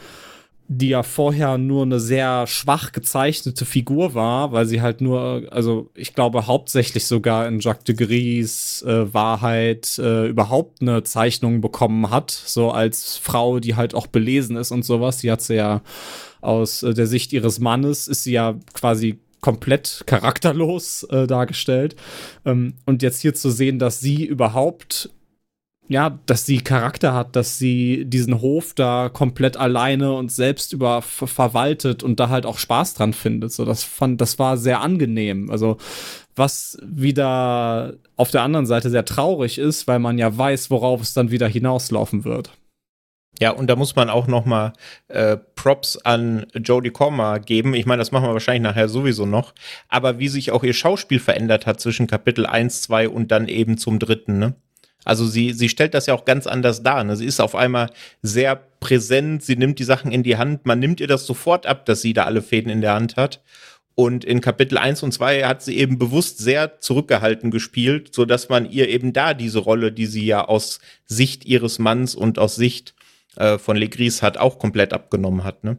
die ja vorher nur eine sehr schwach gezeichnete Figur war, weil sie halt nur, also ich glaube hauptsächlich sogar in Jacques de Gris äh, Wahrheit äh, überhaupt eine Zeichnung bekommen hat, so als Frau, die halt auch belesen ist und sowas. Die hat sie ja aus äh, der Sicht ihres Mannes, ist sie ja quasi komplett charakterlos äh, dargestellt. Ähm, und jetzt hier zu sehen, dass sie überhaupt ja, dass sie Charakter hat, dass sie diesen Hof da komplett alleine und selbst über verwaltet und da halt auch Spaß dran findet. So, das fand, das war sehr angenehm. Also, was wieder auf der anderen Seite sehr traurig ist, weil man ja weiß, worauf es dann wieder hinauslaufen wird. Ja, und da muss man auch noch mal äh, Props an Jodie Comer geben. Ich meine, das machen wir wahrscheinlich nachher sowieso noch. Aber wie sich auch ihr Schauspiel verändert hat zwischen Kapitel 1, 2 und dann eben zum dritten, ne? Also sie, sie stellt das ja auch ganz anders dar. Ne? Sie ist auf einmal sehr präsent, sie nimmt die Sachen in die Hand, man nimmt ihr das sofort ab, dass sie da alle Fäden in der Hand hat. Und in Kapitel 1 und 2 hat sie eben bewusst sehr zurückgehalten gespielt, so dass man ihr eben da diese Rolle, die sie ja aus Sicht ihres Manns und aus Sicht äh, von Legris hat, auch komplett abgenommen hat. Ne?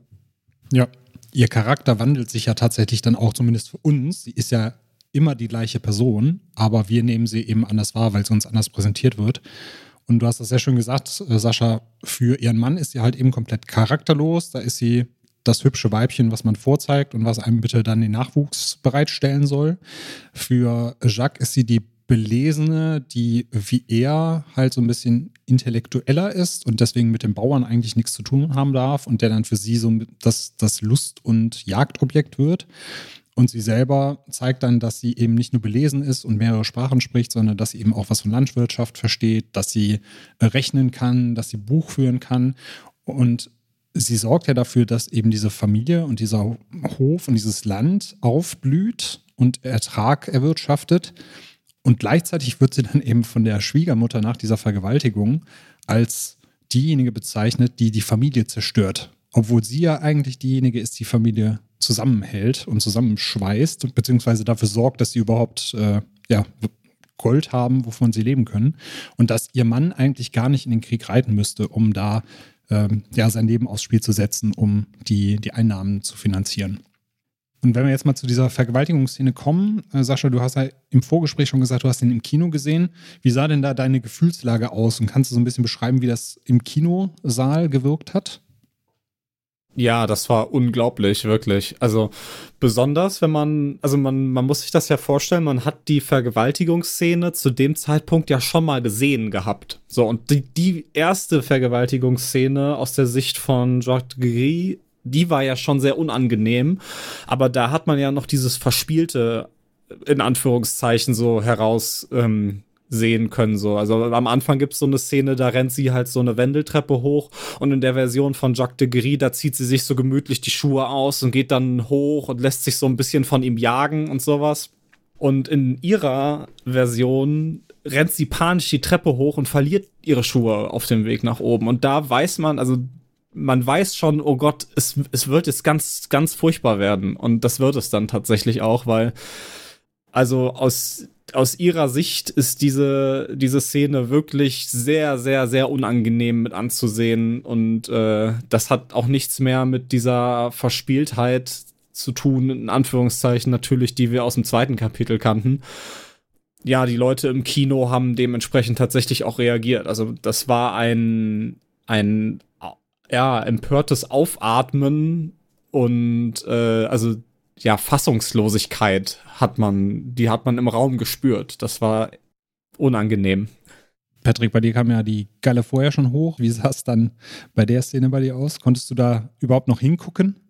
Ja, ihr Charakter wandelt sich ja tatsächlich dann auch zumindest für uns. Sie ist ja immer die gleiche Person, aber wir nehmen sie eben anders wahr, weil sie uns anders präsentiert wird. Und du hast das sehr schön gesagt, äh, Sascha, für ihren Mann ist sie halt eben komplett charakterlos. Da ist sie das hübsche Weibchen, was man vorzeigt und was einem bitte dann den Nachwuchs bereitstellen soll. Für Jacques ist sie die Belesene, die wie er halt so ein bisschen intellektueller ist und deswegen mit den Bauern eigentlich nichts zu tun haben darf und der dann für sie so das, das Lust- und Jagdobjekt wird. Und sie selber zeigt dann, dass sie eben nicht nur belesen ist und mehrere Sprachen spricht, sondern dass sie eben auch was von Landwirtschaft versteht, dass sie äh, rechnen kann, dass sie Buch führen kann. Und sie sorgt ja dafür, dass eben diese Familie und dieser Hof und dieses Land aufblüht und Ertrag erwirtschaftet. Und gleichzeitig wird sie dann eben von der Schwiegermutter nach dieser Vergewaltigung als diejenige bezeichnet, die die Familie zerstört. Obwohl sie ja eigentlich diejenige ist, die Familie zusammenhält und zusammenschweißt, beziehungsweise dafür sorgt, dass sie überhaupt äh, ja, Gold haben, wovon sie leben können. Und dass ihr Mann eigentlich gar nicht in den Krieg reiten müsste, um da ähm, ja, sein Leben aufs Spiel zu setzen, um die, die Einnahmen zu finanzieren. Und wenn wir jetzt mal zu dieser Vergewaltigungsszene kommen, äh, Sascha, du hast ja im Vorgespräch schon gesagt, du hast den im Kino gesehen. Wie sah denn da deine Gefühlslage aus? Und kannst du so ein bisschen beschreiben, wie das im Kinosaal gewirkt hat? Ja, das war unglaublich, wirklich. Also besonders, wenn man, also man, man muss sich das ja vorstellen, man hat die Vergewaltigungsszene zu dem Zeitpunkt ja schon mal gesehen gehabt. So, und die, die erste Vergewaltigungsszene aus der Sicht von Jacques Gris die war ja schon sehr unangenehm. Aber da hat man ja noch dieses Verspielte, in Anführungszeichen, so heraus. Ähm, sehen können. So. Also am Anfang gibt es so eine Szene, da rennt sie halt so eine Wendeltreppe hoch und in der Version von Jacques de Gris, da zieht sie sich so gemütlich die Schuhe aus und geht dann hoch und lässt sich so ein bisschen von ihm jagen und sowas. Und in ihrer Version rennt sie panisch die Treppe hoch und verliert ihre Schuhe auf dem Weg nach oben. Und da weiß man, also man weiß schon, oh Gott, es, es wird jetzt ganz, ganz furchtbar werden. Und das wird es dann tatsächlich auch, weil, also aus, aus ihrer Sicht ist diese, diese Szene wirklich sehr, sehr, sehr unangenehm mit anzusehen. Und äh, das hat auch nichts mehr mit dieser Verspieltheit zu tun, in Anführungszeichen natürlich, die wir aus dem zweiten Kapitel kannten ja, die Leute im Kino haben dementsprechend tatsächlich auch reagiert. Also das war ein, ein ja, empörtes Aufatmen und äh, also ja, Fassungslosigkeit hat man, die hat man im Raum gespürt. Das war unangenehm. Patrick, bei dir kam ja die Galle vorher schon hoch. Wie sah es dann bei der Szene bei dir aus? Konntest du da überhaupt noch hingucken?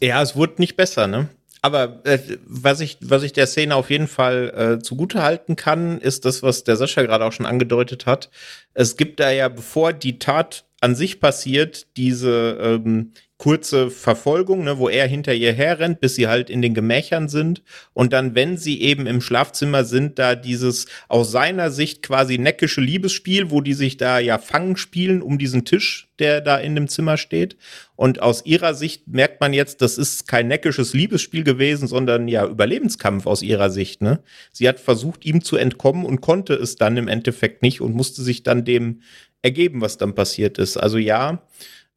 Ja, es wurde nicht besser, ne? Aber äh, was, ich, was ich der Szene auf jeden Fall äh, zugute halten kann, ist das, was der Sascha gerade auch schon angedeutet hat. Es gibt da ja, bevor die Tat an sich passiert diese ähm, kurze Verfolgung, ne, wo er hinter ihr herrennt, bis sie halt in den Gemächern sind. Und dann, wenn sie eben im Schlafzimmer sind, da dieses aus seiner Sicht quasi neckische Liebesspiel, wo die sich da ja fangen spielen um diesen Tisch, der da in dem Zimmer steht. Und aus ihrer Sicht merkt man jetzt, das ist kein neckisches Liebesspiel gewesen, sondern ja Überlebenskampf aus ihrer Sicht. Ne? Sie hat versucht, ihm zu entkommen und konnte es dann im Endeffekt nicht und musste sich dann dem ergeben, was dann passiert ist. Also ja,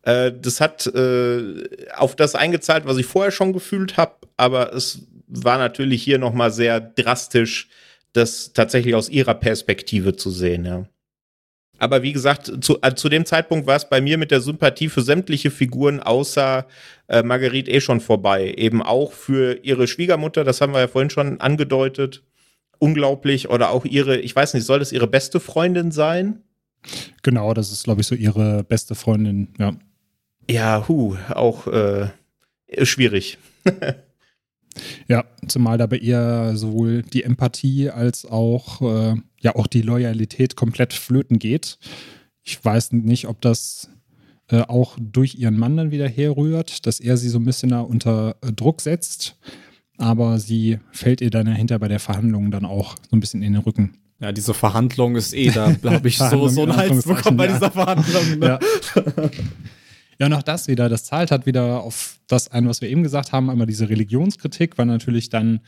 äh, das hat äh, auf das eingezahlt, was ich vorher schon gefühlt habe, aber es war natürlich hier noch mal sehr drastisch, das tatsächlich aus ihrer Perspektive zu sehen. Ja. Aber wie gesagt, zu, äh, zu dem Zeitpunkt war es bei mir mit der Sympathie für sämtliche Figuren außer äh, Marguerite eh schon vorbei. Eben auch für ihre Schwiegermutter, das haben wir ja vorhin schon angedeutet. Unglaublich. Oder auch ihre, ich weiß nicht, soll das ihre beste Freundin sein? Genau, das ist, glaube ich, so ihre beste Freundin, ja. Ja, hu, auch äh, schwierig. ja, zumal da bei ihr sowohl die Empathie als auch, äh, ja, auch die Loyalität komplett flöten geht. Ich weiß nicht, ob das äh, auch durch ihren Mann dann wieder herrührt, dass er sie so ein bisschen da unter äh, Druck setzt. Aber sie fällt ihr dann dahinter bei der Verhandlung dann auch so ein bisschen in den Rücken. Ja, diese Verhandlung ist eh, da habe ich so, so einen Hals bekommen bei dieser Verhandlung. Ne? Ja. ja, und auch das wieder, das zahlt hat wieder auf das ein, was wir eben gesagt haben, einmal diese Religionskritik, weil natürlich dann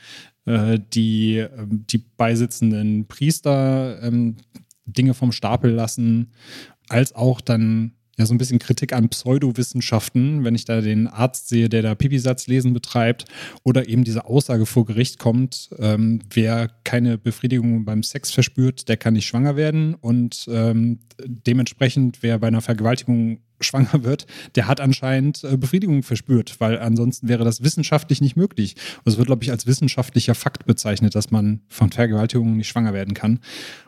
äh, die, äh, die beisitzenden Priester ähm, Dinge vom Stapel lassen, als auch dann ja so ein bisschen Kritik an Pseudowissenschaften, wenn ich da den Arzt sehe, der da Pipisatzlesen betreibt oder eben diese Aussage vor Gericht kommt, ähm, wer keine Befriedigung beim Sex verspürt, der kann nicht schwanger werden. Und ähm, dementsprechend, wer bei einer Vergewaltigung schwanger wird, der hat anscheinend äh, Befriedigung verspürt, weil ansonsten wäre das wissenschaftlich nicht möglich. Und es wird, glaube ich, als wissenschaftlicher Fakt bezeichnet, dass man von Vergewaltigungen nicht schwanger werden kann.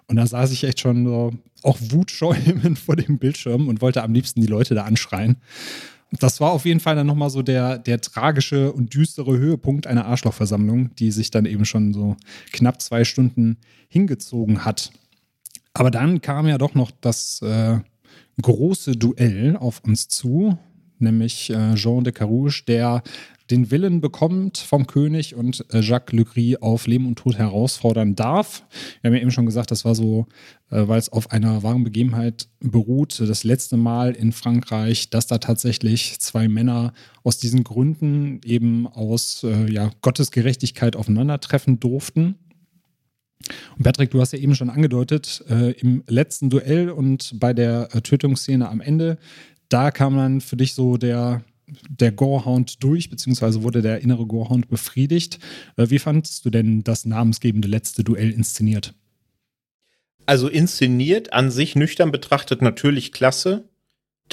Und da saß ich echt schon so, auch wutschäumend vor dem Bildschirm und wollte am liebsten die Leute da anschreien. das war auf jeden Fall dann nochmal so der, der tragische und düstere Höhepunkt einer Arschlochversammlung, die sich dann eben schon so knapp zwei Stunden hingezogen hat. Aber dann kam ja doch noch das äh, große Duell auf uns zu, nämlich äh, Jean de Carouge, der den Willen bekommt vom König und äh, Jacques Legris auf Leben und Tod herausfordern darf. Wir haben ja eben schon gesagt, das war so, äh, weil es auf einer wahren Begebenheit beruht, das letzte Mal in Frankreich, dass da tatsächlich zwei Männer aus diesen Gründen eben aus äh, ja, Gottesgerechtigkeit aufeinandertreffen durften. Und Patrick, du hast ja eben schon angedeutet, äh, im letzten Duell und bei der äh, Tötungsszene am Ende, da kam dann für dich so der, der Gorehound durch, beziehungsweise wurde der innere Gorehound befriedigt. Äh, wie fandest du denn das namensgebende letzte Duell inszeniert? Also inszeniert an sich nüchtern betrachtet natürlich klasse.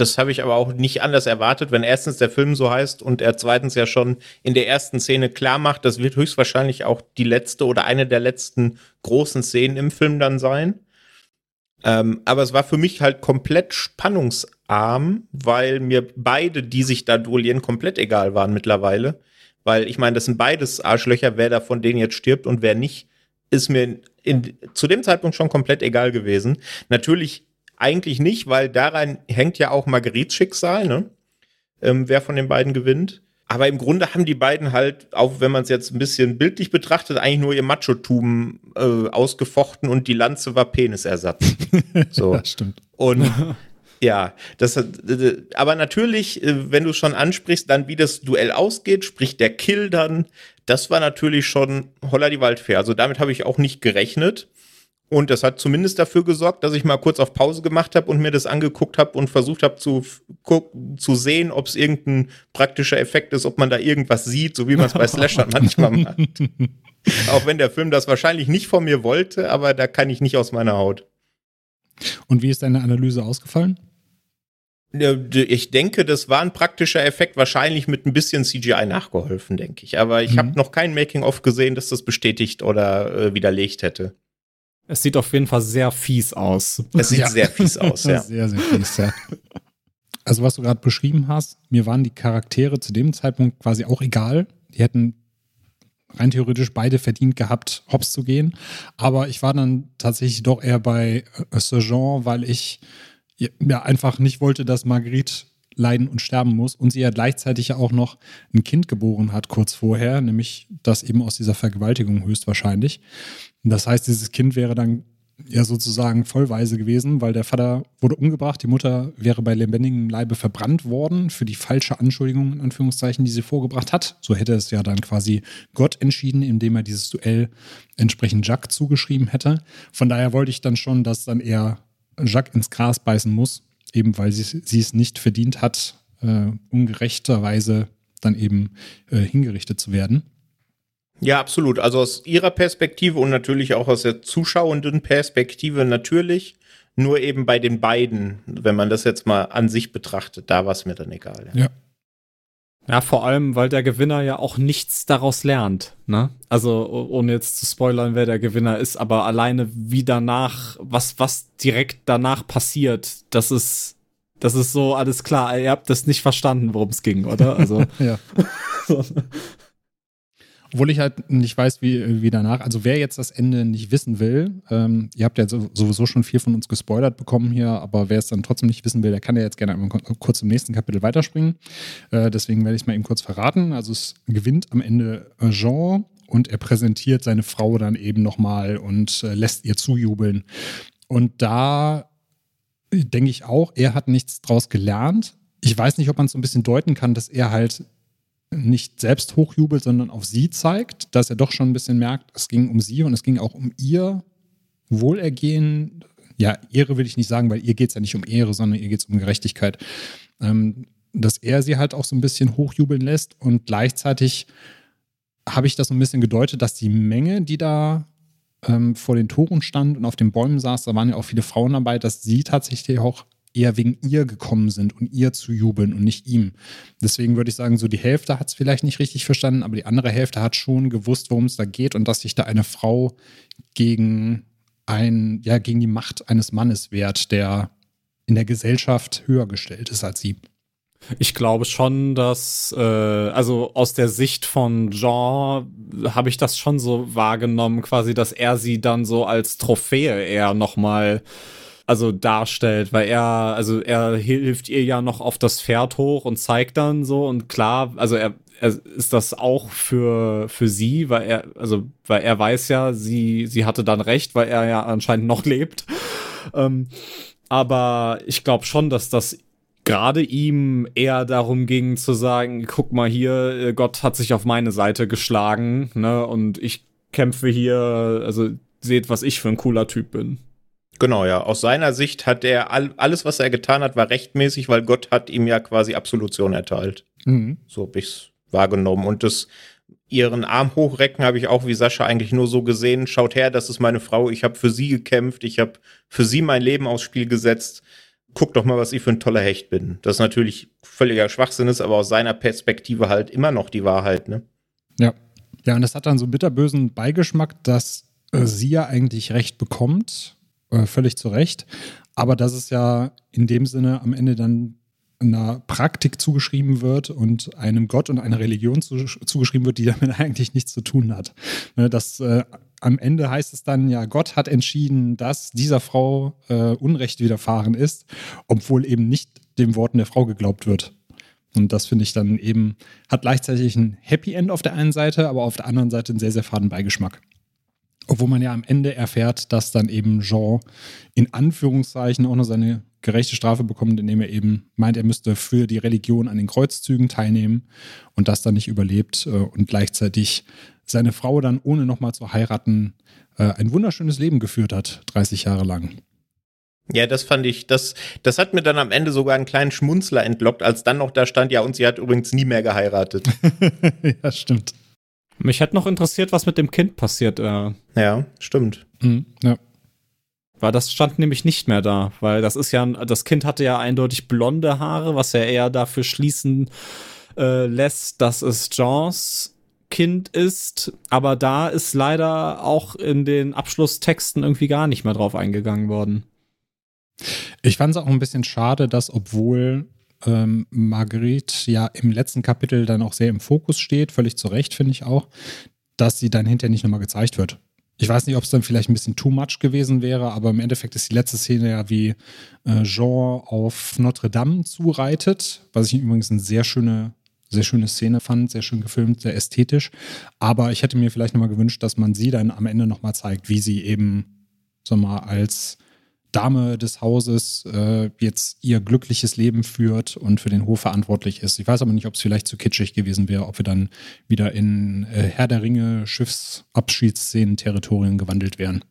Das habe ich aber auch nicht anders erwartet, wenn erstens der Film so heißt und er zweitens ja schon in der ersten Szene klar macht, das wird höchstwahrscheinlich auch die letzte oder eine der letzten großen Szenen im Film dann sein. Ähm, aber es war für mich halt komplett spannungsarm, weil mir beide, die sich da duellieren, komplett egal waren mittlerweile. Weil ich meine, das sind beides Arschlöcher, wer da von denen jetzt stirbt und wer nicht, ist mir in, zu dem Zeitpunkt schon komplett egal gewesen. Natürlich eigentlich nicht, weil daran hängt ja auch Marguerites Schicksal, ne? Ähm, wer von den beiden gewinnt. Aber im Grunde haben die beiden halt, auch wenn man es jetzt ein bisschen bildlich betrachtet, eigentlich nur ihr Machotum äh, ausgefochten und die Lanze war Penisersatz. So. das stimmt. Und ja, das, äh, aber natürlich, äh, wenn du schon ansprichst, dann wie das Duell ausgeht, sprich der Kill dann, das war natürlich schon holla die Waldfee. Also damit habe ich auch nicht gerechnet. Und das hat zumindest dafür gesorgt, dass ich mal kurz auf Pause gemacht habe und mir das angeguckt habe und versucht habe zu, zu sehen, ob es irgendein praktischer Effekt ist, ob man da irgendwas sieht, so wie man es bei Slashern manchmal macht. Auch wenn der Film das wahrscheinlich nicht von mir wollte, aber da kann ich nicht aus meiner Haut. Und wie ist deine Analyse ausgefallen? Ich denke, das war ein praktischer Effekt, wahrscheinlich mit ein bisschen CGI nachgeholfen, denke ich. Aber ich mhm. habe noch kein Making-of gesehen, das das bestätigt oder äh, widerlegt hätte. Es sieht auf jeden Fall sehr fies aus. Es sieht ja. sehr fies aus, ja. Sehr, sehr fies, ja. Also, was du gerade beschrieben hast, mir waren die Charaktere zu dem Zeitpunkt quasi auch egal. Die hätten rein theoretisch beide verdient gehabt, hops zu gehen. Aber ich war dann tatsächlich doch eher bei äh, Sergeant, weil ich ja einfach nicht wollte, dass Marguerite leiden und sterben muss und sie ja gleichzeitig ja auch noch ein Kind geboren hat kurz vorher, nämlich das eben aus dieser Vergewaltigung höchstwahrscheinlich. Das heißt, dieses Kind wäre dann ja sozusagen vollweise gewesen, weil der Vater wurde umgebracht, die Mutter wäre bei lebendigem Leibe verbrannt worden für die falsche Anschuldigung, in Anführungszeichen, die sie vorgebracht hat. So hätte es ja dann quasi Gott entschieden, indem er dieses Duell entsprechend Jacques zugeschrieben hätte. Von daher wollte ich dann schon, dass dann er Jacques ins Gras beißen muss, eben weil sie, sie es nicht verdient hat, äh, ungerechterweise dann eben äh, hingerichtet zu werden. Ja, absolut. Also aus ihrer Perspektive und natürlich auch aus der zuschauenden Perspektive natürlich. Nur eben bei den beiden, wenn man das jetzt mal an sich betrachtet, da war es mir dann egal. Ja. ja. Ja, vor allem, weil der Gewinner ja auch nichts daraus lernt. Ne? Also, ohne jetzt zu spoilern, wer der Gewinner ist, aber alleine wie danach, was, was direkt danach passiert, das ist, das ist so alles klar. Ihr habt das nicht verstanden, worum es ging, oder? Also. ja. so. Obwohl ich halt nicht weiß, wie, wie danach. Also wer jetzt das Ende nicht wissen will, ähm, ihr habt ja sowieso schon viel von uns gespoilert bekommen hier, aber wer es dann trotzdem nicht wissen will, der kann ja jetzt gerne einmal kurz im nächsten Kapitel weiterspringen. Äh, deswegen werde ich es mal eben kurz verraten. Also es gewinnt am Ende Jean und er präsentiert seine Frau dann eben nochmal und äh, lässt ihr zujubeln. Und da denke ich auch, er hat nichts draus gelernt. Ich weiß nicht, ob man es so ein bisschen deuten kann, dass er halt nicht selbst hochjubelt, sondern auf sie zeigt, dass er doch schon ein bisschen merkt, es ging um sie und es ging auch um ihr Wohlergehen. Ja, Ehre will ich nicht sagen, weil ihr geht es ja nicht um Ehre, sondern ihr geht es um Gerechtigkeit. Ähm, dass er sie halt auch so ein bisschen hochjubeln lässt und gleichzeitig habe ich das so ein bisschen gedeutet, dass die Menge, die da ähm, vor den Toren stand und auf den Bäumen saß, da waren ja auch viele Frauen dabei, dass sie tatsächlich auch eher wegen ihr gekommen sind und ihr zu jubeln und nicht ihm. Deswegen würde ich sagen, so die Hälfte hat es vielleicht nicht richtig verstanden, aber die andere Hälfte hat schon gewusst, worum es da geht und dass sich da eine Frau gegen ein, ja, gegen die Macht eines Mannes wehrt, der in der Gesellschaft höher gestellt ist als sie. Ich glaube schon, dass, äh, also aus der Sicht von Jean habe ich das schon so wahrgenommen, quasi, dass er sie dann so als Trophäe eher nochmal also darstellt, weil er, also er hilft ihr ja noch auf das Pferd hoch und zeigt dann so und klar, also er, er ist das auch für, für sie, weil er, also, weil er weiß ja, sie, sie hatte dann recht, weil er ja anscheinend noch lebt. Ähm, aber ich glaube schon, dass das gerade ihm eher darum ging zu sagen, guck mal hier, äh, Gott hat sich auf meine Seite geschlagen, ne, und ich kämpfe hier, also seht, was ich für ein cooler Typ bin. Genau, ja. Aus seiner Sicht hat er all, alles, was er getan hat, war rechtmäßig, weil Gott hat ihm ja quasi Absolution erteilt. Mhm. So habe ich's wahrgenommen. Und das ihren Arm hochrecken habe ich auch wie Sascha eigentlich nur so gesehen. Schaut her, das ist meine Frau. Ich habe für sie gekämpft. Ich habe für sie mein Leben aufs Spiel gesetzt guck doch mal, was ich für ein toller Hecht bin. Das natürlich völliger Schwachsinn ist, aber aus seiner Perspektive halt immer noch die Wahrheit, ne? Ja. Ja, und das hat dann so bitterbösen Beigeschmack, dass äh, sie ja eigentlich Recht bekommt, äh, völlig zu Recht, aber dass es ja in dem Sinne am Ende dann einer Praktik zugeschrieben wird und einem Gott und einer Religion zu, zugeschrieben wird, die damit eigentlich nichts zu tun hat. Ne, dass äh, am Ende heißt es dann ja, Gott hat entschieden, dass dieser Frau äh, Unrecht widerfahren ist, obwohl eben nicht den Worten der Frau geglaubt wird. Und das finde ich dann eben, hat gleichzeitig ein Happy End auf der einen Seite, aber auf der anderen Seite einen sehr, sehr faden Beigeschmack. Obwohl man ja am Ende erfährt, dass dann eben Jean in Anführungszeichen auch noch seine gerechte Strafe bekommt, indem er eben meint, er müsste für die Religion an den Kreuzzügen teilnehmen und das dann nicht überlebt äh, und gleichzeitig seine Frau dann, ohne nochmal zu heiraten, äh, ein wunderschönes Leben geführt hat, 30 Jahre lang. Ja, das fand ich, das, das hat mir dann am Ende sogar einen kleinen Schmunzler entlockt, als dann noch da stand, ja, und sie hat übrigens nie mehr geheiratet. ja, stimmt. Mich hätte noch interessiert, was mit dem Kind passiert. Äh. Ja, stimmt. Mhm, ja. Weil das stand nämlich nicht mehr da, weil das ist ja, das Kind hatte ja eindeutig blonde Haare, was ja eher dafür schließen äh, lässt, dass es Jeans Kind ist, aber da ist leider auch in den Abschlusstexten irgendwie gar nicht mehr drauf eingegangen worden. Ich fand es auch ein bisschen schade, dass obwohl ähm, Marguerite ja im letzten Kapitel dann auch sehr im Fokus steht, völlig zu Recht finde ich auch, dass sie dann hinterher nicht nochmal gezeigt wird. Ich weiß nicht, ob es dann vielleicht ein bisschen too much gewesen wäre, aber im Endeffekt ist die letzte Szene ja, wie äh, Jean auf Notre Dame zureitet, was ich übrigens eine sehr schöne sehr schöne Szene fand, sehr schön gefilmt, sehr ästhetisch. Aber ich hätte mir vielleicht nochmal gewünscht, dass man sie dann am Ende nochmal zeigt, wie sie eben, sag mal, als Dame des Hauses äh, jetzt ihr glückliches Leben führt und für den Hof verantwortlich ist. Ich weiß aber nicht, ob es vielleicht zu kitschig gewesen wäre, ob wir dann wieder in äh, Herr der Ringe Schiffsabschiedsszenen Territorien gewandelt wären.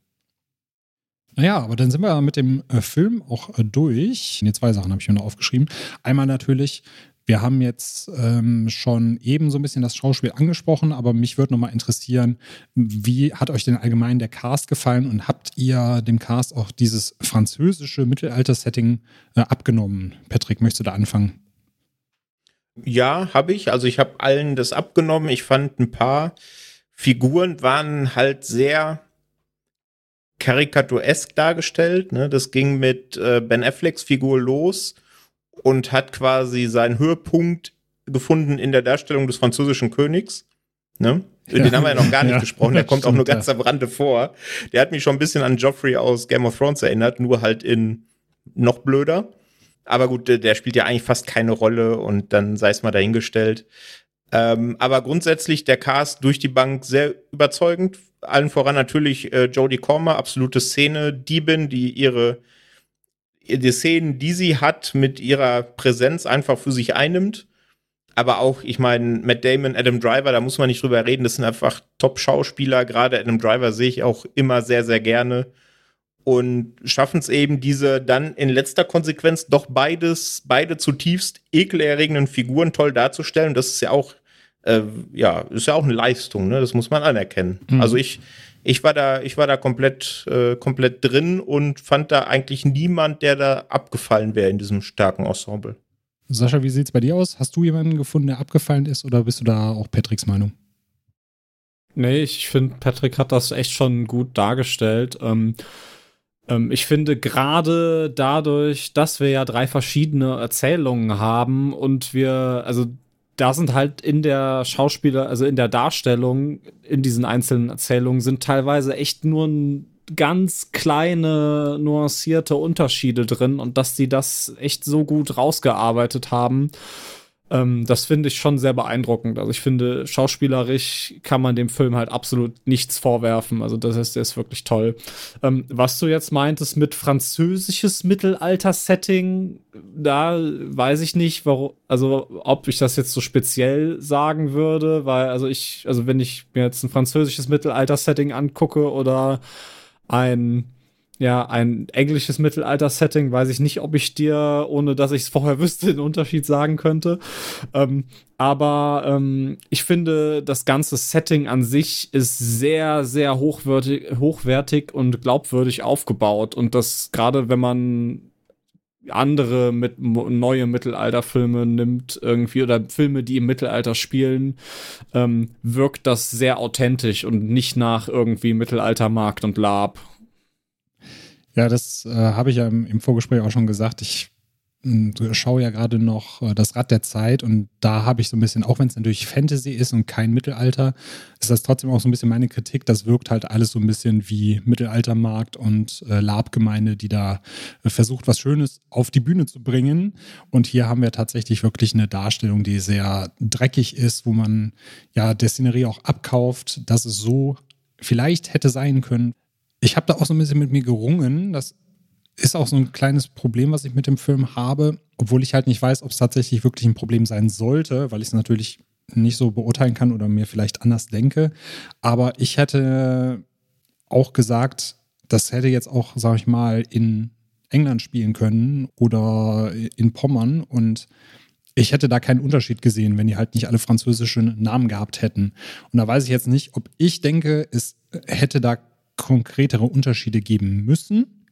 Naja, aber dann sind wir mit dem äh, Film auch äh, durch. Nee, zwei Sachen habe ich mir noch aufgeschrieben. Einmal natürlich, wir haben jetzt ähm, schon eben so ein bisschen das Schauspiel angesprochen, aber mich würde nochmal interessieren, wie hat euch denn allgemein der Cast gefallen und habt ihr dem Cast auch dieses französische Mittelalter-Setting äh, abgenommen? Patrick, möchtest du da anfangen? Ja, habe ich. Also ich habe allen das abgenommen. Ich fand ein paar Figuren waren halt sehr karikaturesk dargestellt. Ne? Das ging mit äh, Ben Afflecks Figur los und hat quasi seinen Höhepunkt gefunden in der Darstellung des französischen Königs. Ne? Ja. Den haben wir ja noch gar nicht ja, gesprochen, der kommt auch nur ganz am Rande vor. Der hat mich schon ein bisschen an Joffrey aus Game of Thrones erinnert, nur halt in noch blöder. Aber gut, der spielt ja eigentlich fast keine Rolle und dann sei es mal dahingestellt. Ähm, aber grundsätzlich der Cast durch die Bank sehr überzeugend. Allen voran natürlich äh, Jodie Comer, absolute Szene, Diebin, die ihre die Szenen, die sie hat, mit ihrer Präsenz einfach für sich einnimmt. Aber auch, ich meine, Matt Damon, Adam Driver, da muss man nicht drüber reden, das sind einfach Top-Schauspieler. Gerade Adam Driver sehe ich auch immer sehr, sehr gerne. Und schaffen es eben, diese dann in letzter Konsequenz doch beides, beide zutiefst ekelerregenden Figuren toll darzustellen. Das ist ja auch, äh, ja, ist ja auch eine Leistung, ne? Das muss man anerkennen. Mhm. Also ich, ich war da, ich war da komplett, äh, komplett drin und fand da eigentlich niemand, der da abgefallen wäre in diesem starken Ensemble. Sascha, wie sieht es bei dir aus? Hast du jemanden gefunden, der abgefallen ist oder bist du da auch Patricks Meinung? Nee, ich finde, Patrick hat das echt schon gut dargestellt. Ähm, Ähm, ich finde gerade dadurch, dass wir ja drei verschiedene Erzählungen haben und wir, also da sind halt in der Schauspieler, also in der Darstellung, in diesen einzelnen Erzählungen, sind teilweise echt nur ganz kleine, nuancierte Unterschiede drin und dass die das echt so gut rausgearbeitet haben ähm, das finde ich schon sehr beeindruckend. Also ich finde, schauspielerisch kann man dem Film halt absolut nichts vorwerfen. Also das ist, der ist wirklich toll. Ähm, was du jetzt meintest mit französisches Mittelalter-Setting, da weiß ich nicht, warum, also ob ich das jetzt so speziell sagen würde, weil, also ich, also wenn ich mir jetzt ein französisches Mittelalter-Setting angucke oder ein ja, ein englisches Mittelalter-Setting, weiß ich nicht, ob ich dir, ohne dass ich es vorher wüsste, den Unterschied sagen könnte. Ähm, aber ähm, ich finde, das ganze Setting an sich ist sehr, sehr hochwertig, hochwertig und glaubwürdig aufgebaut. Und das gerade, wenn man andere mit neue Mittelalterfilme nimmt irgendwie oder Filme, die im Mittelalter spielen, ähm, wirkt das sehr authentisch und nicht nach irgendwie Mittelaltermarkt und Lab. Ja, das äh, habe ich ja im, im, Vorgespräch auch schon gesagt. Ich äh, schaue ja gerade noch äh, das Rad der Zeit und da habe ich so ein bisschen, auch wenn es natürlich Fantasy ist und kein Mittelalter, ist das trotzdem auch so ein bisschen meine Kritik. Das wirkt halt alles so ein bisschen wie Mittelaltermarkt und äh, Labgemeinde, die da äh, versucht, was Schönes auf die Bühne zu bringen. Und hier haben wir tatsächlich wirklich eine Darstellung, die sehr dreckig ist, wo man ja der Szenerie auch abkauft, dass es so vielleicht hätte sein können ich habe da auch so ein bisschen mit mir gerungen. Das ist auch so ein kleines Problem, was ich mit dem Film habe, obwohl ich halt nicht weiß, ob es tatsächlich wirklich ein Problem sein sollte, weil ich es natürlich nicht so beurteilen kann oder mir vielleicht anders denke. Aber ich hätte auch gesagt, das hätte jetzt auch, sag ich mal, in England spielen können oder in Pommern und ich hätte da keinen Unterschied gesehen, wenn die halt nicht alle französische Namen gehabt hätten. Und da weiß ich jetzt nicht, ob ich denke, es hätte da konkretere Unterschiede geben müssen.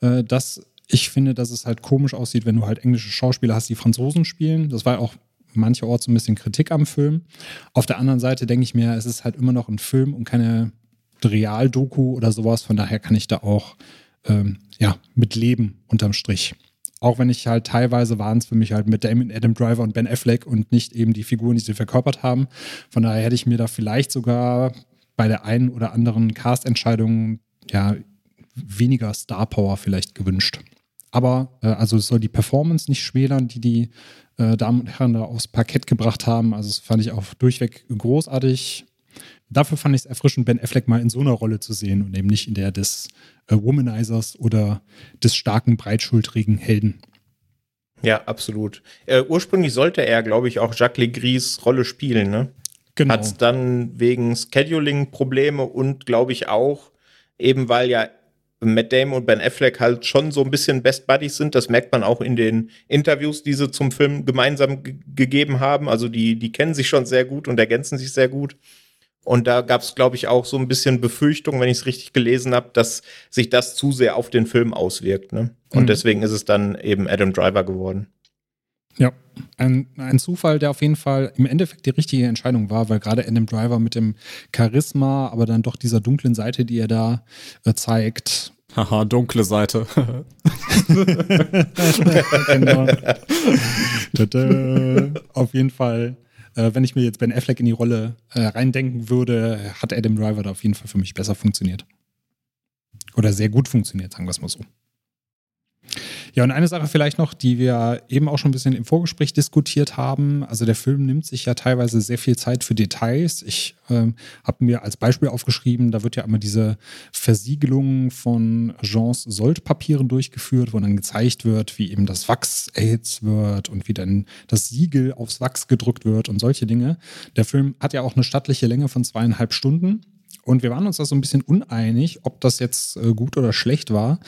Äh, dass ich finde, dass es halt komisch aussieht, wenn du halt englische Schauspieler hast, die Franzosen spielen. Das war auch mancherorts so ein bisschen Kritik am Film. Auf der anderen Seite denke ich mir, es ist halt immer noch ein Film und keine Realdoku oder sowas. Von daher kann ich da auch ähm, ja, mit leben unterm Strich. Auch wenn ich halt teilweise waren es für mich halt mit Damon Adam Driver und Ben Affleck und nicht eben die Figuren, die sie verkörpert haben. Von daher hätte ich mir da vielleicht sogar bei der einen oder anderen Cast-Entscheidung ja weniger Star Power vielleicht gewünscht. Aber äh, also es soll die Performance nicht schmälern, die die äh, Damen und Herren da aufs Parkett gebracht haben. Also das fand ich auch durchweg großartig. Dafür fand ich es erfrischend, Ben Affleck mal in so einer Rolle zu sehen und eben nicht in der des äh, Womanizers oder des starken, breitschultrigen Helden. Ja, absolut. Äh, ursprünglich sollte er, glaube ich, auch Jacques Legris Rolle spielen, ne? Genau. Hat es dann wegen Scheduling-Probleme und glaube ich auch, eben weil ja Matt Damon und Ben Affleck halt schon so ein bisschen Best Buddies sind. Das merkt man auch in den Interviews, die sie zum Film gemeinsam gegeben haben. Also die, die kennen sich schon sehr gut und ergänzen sich sehr gut. Und da gab es, glaube ich, auch so ein bisschen Befürchtung, wenn ich es richtig gelesen habe, dass sich das zu sehr auf den Film auswirkt. Ne? Und mhm. deswegen ist es dann eben Adam Driver geworden. Ja, ein, ein Zufall, der auf jeden Fall im Endeffekt die richtige Entscheidung war, weil gerade Adam Driver mit dem Charisma, aber dann doch dieser dunklen Seite, die er da äh, zeigt. Haha, dunkle Seite. genau. auf jeden Fall, äh, wenn ich mir jetzt Ben Affleck in die Rolle äh, reindenken würde, hat Adam Driver da auf jeden Fall für mich besser funktioniert. Oder sehr gut funktioniert, sagen wir es mal so. Ja, und eine Sache vielleicht noch, die wir eben auch schon ein bisschen im Vorgespräch diskutiert haben. Also der Film nimmt sich ja teilweise sehr viel Zeit für Details. Ich äh, habe mir als Beispiel aufgeschrieben, da wird ja immer diese Versiegelung von Jeans Soldpapieren durchgeführt, wo dann gezeigt wird, wie eben das Wachs erhitzt wird und wie dann das Siegel aufs Wachs gedrückt wird und solche Dinge. Der Film hat ja auch eine stattliche Länge von zweieinhalb Stunden. Und wir waren uns da so ein bisschen uneinig, ob das jetzt äh, gut oder schlecht war,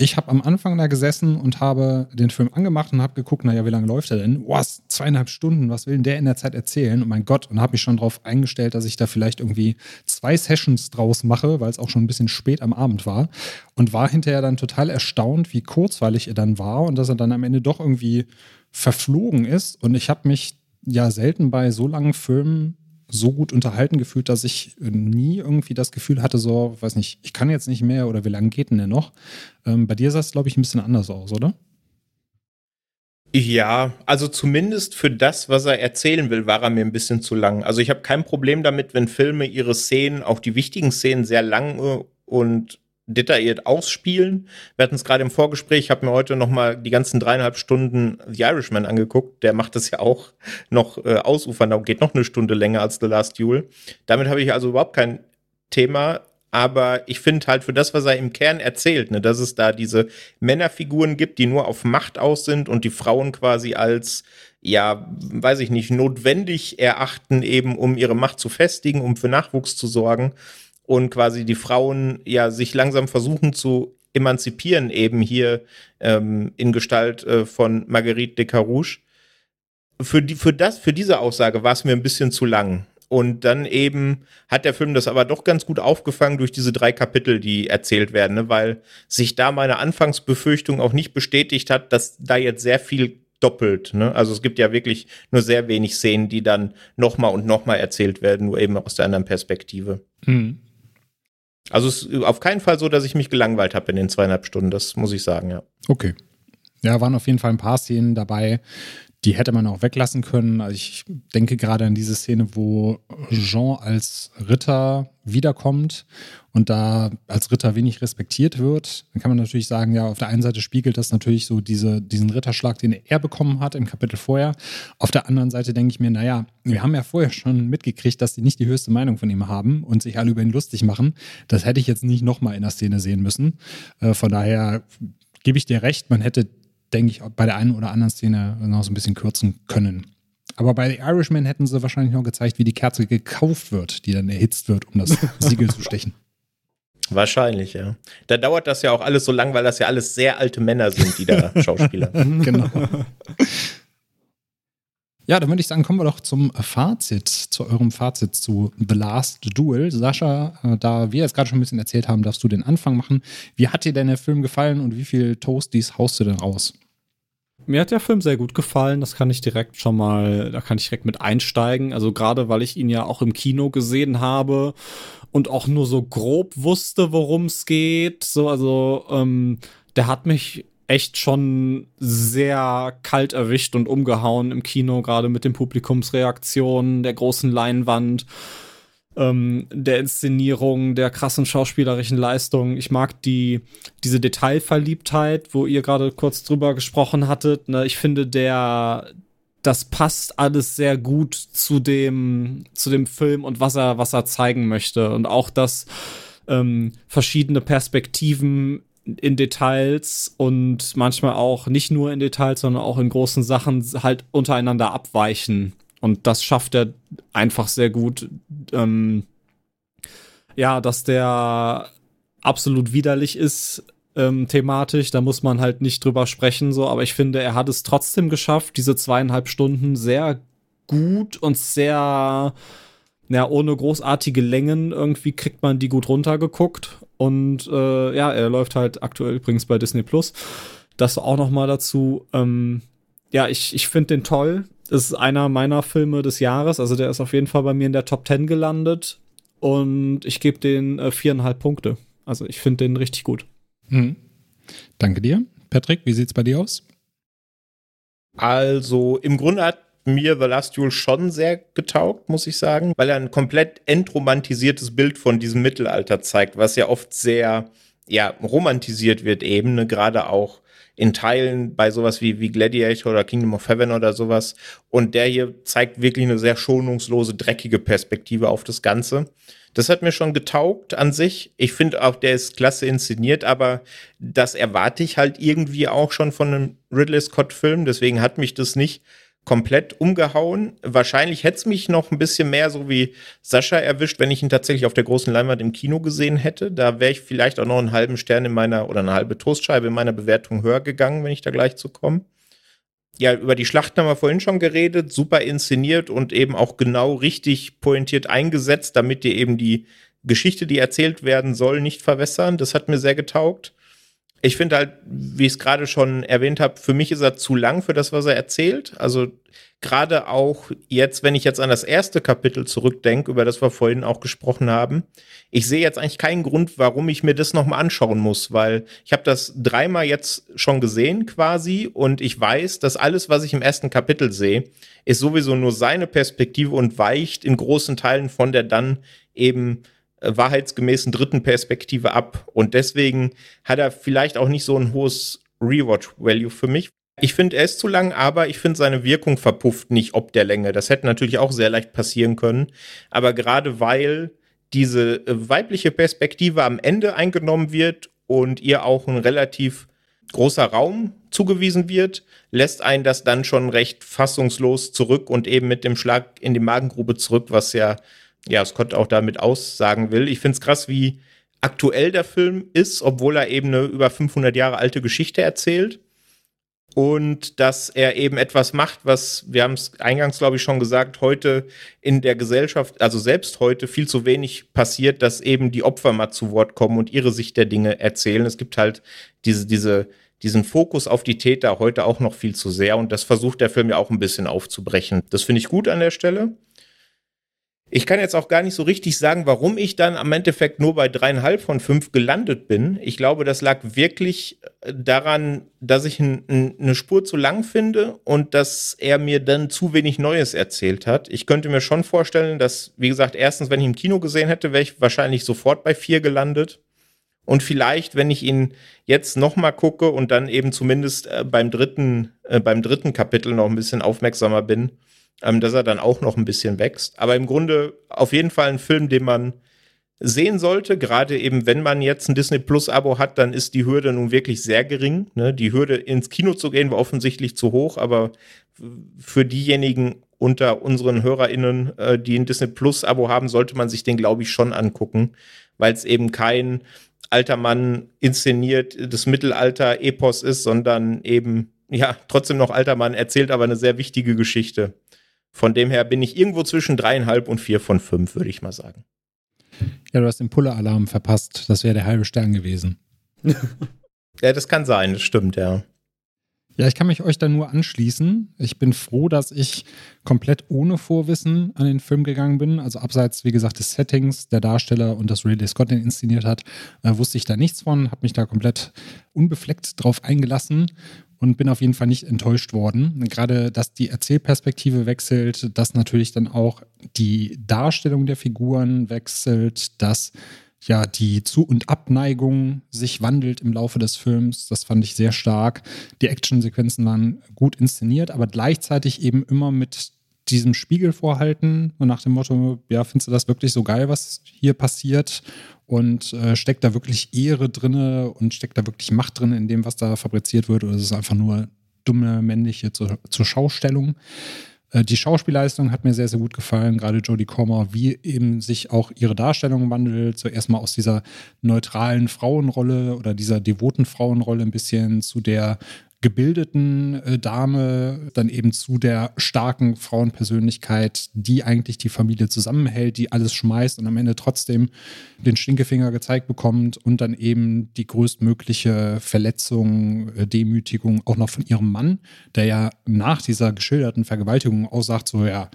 ich habe am Anfang da gesessen und habe den Film angemacht und habe geguckt, naja, wie lange läuft er denn? Was, zweieinhalb Stunden, was will denn der in der Zeit erzählen? Und mein Gott, und habe mich schon darauf eingestellt, dass ich da vielleicht irgendwie zwei Sessions draus mache, weil es auch schon ein bisschen spät am Abend war. Und war hinterher dann total erstaunt, wie kurzweilig er dann war und dass er dann am Ende doch irgendwie verflogen ist. Und ich habe mich ja selten bei so langen Filmen so gut unterhalten gefühlt, dass ich nie irgendwie das Gefühl hatte, so, weiß nicht, ich kann jetzt nicht mehr oder wie lange geht denn der noch? Ähm, bei dir sah es, glaube ich, ein bisschen anders aus, oder? Ja, also zumindest für das, was er erzählen will, war er mir ein bisschen zu lang. Also ich habe kein Problem damit, wenn Filme ihre Szenen, auch die wichtigen Szenen, sehr lang und detailliert ausspielen. Wir hatten es gerade im Vorgespräch, ich habe mir heute noch mal die ganzen dreieinhalb Stunden The Irishman angeguckt. Der macht das ja auch noch äh, ausufern, da geht noch eine Stunde länger als The Last Duel. Damit habe ich also überhaupt kein Thema. Aber ich finde halt für das, was er im Kern erzählt, ne, dass es da diese Männerfiguren gibt, die nur auf Macht aus sind und die Frauen quasi als ja, weiß ich nicht, notwendig erachten, eben um ihre Macht zu festigen, um für Nachwuchs zu sorgen und quasi die Frauen ja sich langsam versuchen zu emanzipieren, eben hier ähm, in Gestalt äh, von Marguerite de Carouche. Für, die, für, das, für diese Aussage war es mir ein bisschen zu lang. Und dann eben hat der Film das aber doch ganz gut aufgefangen durch diese drei Kapitel, die erzählt werden, ne? weil sich da meine Anfangsbefürchtung auch nicht bestätigt hat, dass da jetzt sehr viel doppelt. Ne? Also es gibt ja wirklich nur sehr wenig Szenen, die dann nochmal und nochmal erzählt werden, nur eben aus der anderen Perspektive. Mhm. Also es ist auf keinen Fall so, dass ich mich gelangweilt habe in den zweieinhalb Stunden, das muss ich sagen, ja. Okay. Ja, waren auf jeden Fall ein paar Szenen dabei, die hätte man auch weglassen können. Also ich denke gerade an diese Szene, wo Jean als Ritter wiederkommt und da als Ritter wenig respektiert wird. Dann kann man natürlich sagen, ja, auf der einen Seite spiegelt das natürlich so diese, diesen Ritterschlag, den er bekommen hat im Kapitel vorher. Auf der anderen Seite denke ich mir, naja, wir haben ja vorher schon mitgekriegt, dass die nicht die höchste Meinung von ihm haben und sich alle über ihn lustig machen. Das hätte ich jetzt nicht nochmal in der Szene sehen müssen. Äh, von daher gebe ich dir recht, man hätte denke ich, bei der einen oder anderen Szene noch so ein bisschen kürzen können. Aber bei The Irishman hätten sie wahrscheinlich noch gezeigt, wie die Kerze gekauft wird, die dann erhitzt wird, um das Siegel zu stechen. Wahrscheinlich, ja. Da dauert das ja auch alles so lang, weil das ja alles sehr alte Männer sind, die da Schauspieler. genau. Ja, dann würde ich sagen, kommen wir doch zum Fazit, zu eurem Fazit zu The Last Duel. Sascha, äh, da wir jetzt gerade schon ein bisschen erzählt haben, darfst du den Anfang machen. Wie hat dir denn der Film gefallen und wie viel Toasties haust du denn raus? Mir hat der Film sehr gut gefallen. Das kann ich direkt schon mal, da kann ich direkt mit einsteigen. Also gerade, weil ich ihn ja auch im Kino gesehen habe und auch nur so grob wusste, worum es geht. So, also ähm, der hat mich echt schon sehr kalt erwischt und umgehauen im Kino, gerade mit den Publikumsreaktionen, der großen Leinwand, ähm, der Inszenierung, der krassen schauspielerischen Leistung. Ich mag die, diese Detailverliebtheit, wo ihr gerade kurz drüber gesprochen hattet. Ne? Ich finde, der, das passt alles sehr gut zu dem, zu dem Film und was er, was er zeigen möchte. Und auch, dass ähm, verschiedene Perspektiven in Details und manchmal auch nicht nur in Details, sondern auch in großen Sachen halt untereinander abweichen. Und das schafft er einfach sehr gut. Ähm, ja, dass der absolut widerlich ist ähm, thematisch, da muss man halt nicht drüber sprechen, so, aber ich finde, er hat es trotzdem geschafft, diese zweieinhalb Stunden sehr gut und sehr, ja, ohne großartige Längen irgendwie kriegt man die gut runtergeguckt und äh, ja, er läuft halt aktuell übrigens bei Disney Plus. Das auch noch mal dazu. Ähm, ja, ich, ich finde den toll. Das ist einer meiner Filme des Jahres. Also der ist auf jeden Fall bei mir in der Top 10 gelandet. Und ich gebe den äh, viereinhalb Punkte. Also ich finde den richtig gut. Mhm. Danke dir. Patrick, wie sieht's bei dir aus? Also im Grunde hat mir The Last Duel schon sehr getaugt, muss ich sagen, weil er ein komplett entromantisiertes Bild von diesem Mittelalter zeigt, was ja oft sehr, ja, romantisiert wird eben, ne? gerade auch in Teilen bei sowas wie, wie Gladiator oder Kingdom of Heaven oder sowas. Und der hier zeigt wirklich eine sehr schonungslose, dreckige Perspektive auf das Ganze. Das hat mir schon getaugt an sich. Ich finde auch, der ist klasse inszeniert, aber das erwarte ich halt irgendwie auch schon von einem Ridley Scott-Film. Deswegen hat mich das nicht komplett umgehauen. Wahrscheinlich hätte es mich noch ein bisschen mehr so wie Sascha erwischt, wenn ich ihn tatsächlich auf der großen Leinwand im Kino gesehen hätte. Da wäre ich vielleicht auch noch einen halben Stern in meiner oder eine halbe Toastscheibe in meiner Bewertung höher gegangen, wenn ich da gleich zu komme. Ja, über die Schlachten haben wir vorhin schon geredet, super inszeniert und eben auch genau richtig pointiert eingesetzt, damit dir eben die Geschichte, die erzählt werden soll, nicht verwässern. Das hat mir sehr getaugt. Ich finde halt, wie ich es gerade schon erwähnt habe, für mich ist er zu lang für das, was er erzählt. Also gerade auch jetzt, wenn ich jetzt an das erste Kapitel zurückdenke, über das wir vorhin auch gesprochen haben, ich sehe jetzt eigentlich keinen Grund, warum ich mir das nochmal anschauen muss, weil ich habe das dreimal jetzt schon gesehen quasi und ich weiß, dass alles, was ich im ersten Kapitel sehe, ist sowieso nur seine Perspektive und weicht in großen Teilen von der dann eben wahrheitsgemäßen dritten Perspektive ab. Und deswegen hat er vielleicht auch nicht so ein hohes Rewatch-Value für mich. Ich finde, er ist zu lang, aber ich finde, seine Wirkung verpufft nicht ob der Länge. Das hätte natürlich auch sehr leicht passieren können. Aber gerade weil diese äh, weibliche Perspektive am Ende eingenommen wird und ihr auch ein relativ großer Raum zugewiesen wird, lässt einen das dann schon recht fassungslos zurück und eben mit dem Schlag in die Magengrube zurück, was ja, ja, Scott auch damit aussagen will. Ich finde es krass, wie aktuell der Film ist, obwohl er eben eine über 500 Jahre alte Geschichte erzählt und dass er eben etwas macht, was, wir haben es eingangs, glaube ich, schon gesagt, heute in der Gesellschaft, also selbst heute viel zu wenig passiert, dass eben die Opfer mal zu Wort kommen und ihre Sicht der Dinge erzählen. Es gibt halt diese, diese, diesen Fokus auf die Täter heute auch noch viel zu sehr und das versucht der Film ja auch ein bisschen aufzubrechen. Das finde ich gut an der Stelle. Ich kann jetzt auch gar nicht so richtig sagen, warum ich dann am Endeffekt nur bei dreieinhalb von fünf gelandet bin. Ich glaube, das lag wirklich äh, daran, dass ich eine Spur zu lang finde und dass er mir dann zu wenig Neues erzählt hat. Ich könnte mir schon vorstellen, dass, wie gesagt, erstens, wenn ich im Kino gesehen hätte, wäre ich wahrscheinlich sofort bei vier gelandet. Und vielleicht, wenn ich ihn jetzt noch mal gucke und dann eben zumindest äh, beim dritten, äh, beim dritten Kapitel noch ein bisschen aufmerksamer bin, ähm, dass er dann auch noch ein bisschen wächst. Aber im Grunde auf jeden Fall ein Film, den man sehen sollte. Gerade eben, wenn man jetzt ein Disney Plus Abo hat, dann ist die Hürde nun wirklich sehr gering. Ne? Die Hürde ins Kino zu gehen war offensichtlich zu hoch, aber für diejenigen unter unseren HörerInnen, äh, die ein Disney Plus Abo haben, sollte man sich den, glaube ich, schon angucken, weil es eben kein alter Mann inszeniert das Mittelalter-Epos ist, sondern eben, ja, trotzdem noch alter Mann erzählt aber eine sehr wichtige Geschichte. Von dem her bin ich irgendwo zwischen dreieinhalb und vier von fünf, würde ich mal sagen. Ja, du hast den Pulle-Alarm verpasst. Das wäre der halbe Stern gewesen. ja, das kann sein, das stimmt, ja. Ja, ich kann mich euch da nur anschließen. Ich bin froh, dass ich komplett ohne Vorwissen an den Film gegangen bin. Also abseits, wie gesagt, des Settings, der Darsteller und das Ridley Scott den inszeniert hat, äh, wusste ich da nichts von, habe mich da komplett unbefleckt drauf eingelassen und bin auf jeden Fall nicht enttäuscht worden. Gerade, dass die Erzählperspektive wechselt, dass natürlich dann auch die Darstellung der Figuren wechselt, dass ja die Zu- und Abneigung sich wandelt im Laufe des Films. Das fand ich sehr stark. Die Actionsequenzen waren gut inszeniert, aber gleichzeitig eben immer mit diesem Spiegel vorhalten und nach dem Motto, ja, findest du das wirklich so geil, was hier passiert? Und äh, steckt da wirklich Ehre drinne und steckt da wirklich Macht drin in dem, was da fabriziert wird? Oder ist es einfach nur dumme männliche zur, zur Schaustellung? Äh, die Schauspielleistung hat mir sehr, sehr gut gefallen, gerade Jodie Comer, wie eben sich auch ihre Darstellung wandelt. Zuerst mal aus dieser neutralen Frauenrolle oder dieser devoten Frauenrolle ein bisschen zu der gebildeten äh, Dame dann eben zu der starken Frauenpersönlichkeit, die eigentlich die Familie zusammenhält, die alles schmeißt und am Ende trotzdem den Stinkefinger gezeigt bekommt und dann eben die größtmögliche Verletzung, äh, Demütigung auch noch von ihrem Mann, der ja nach dieser geschilderten Vergewaltigung aussagt, so ja,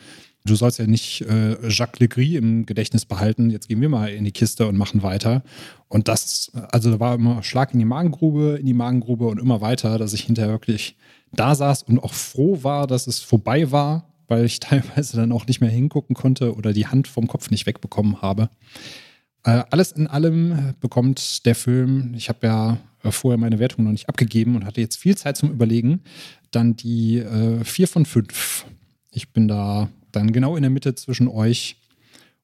du sollst ja nicht äh, Jacques Legris im Gedächtnis behalten, jetzt gehen wir mal in die Kiste und machen weiter. Und das, also da war immer Schlag in die Magengrube, in die Magengrube und immer weiter, dass ich hinterher wirklich da saß und auch froh war, dass es vorbei war, weil ich teilweise dann auch nicht mehr hingucken konnte oder die Hand vom Kopf nicht wegbekommen habe. Äh, alles in allem bekommt der Film, ich habe ja äh, vorher meine Wertung noch nicht abgegeben und hatte jetzt viel Zeit zum Überlegen, dann die äh, 4 von 5. Ich bin da dann genau in der Mitte zwischen euch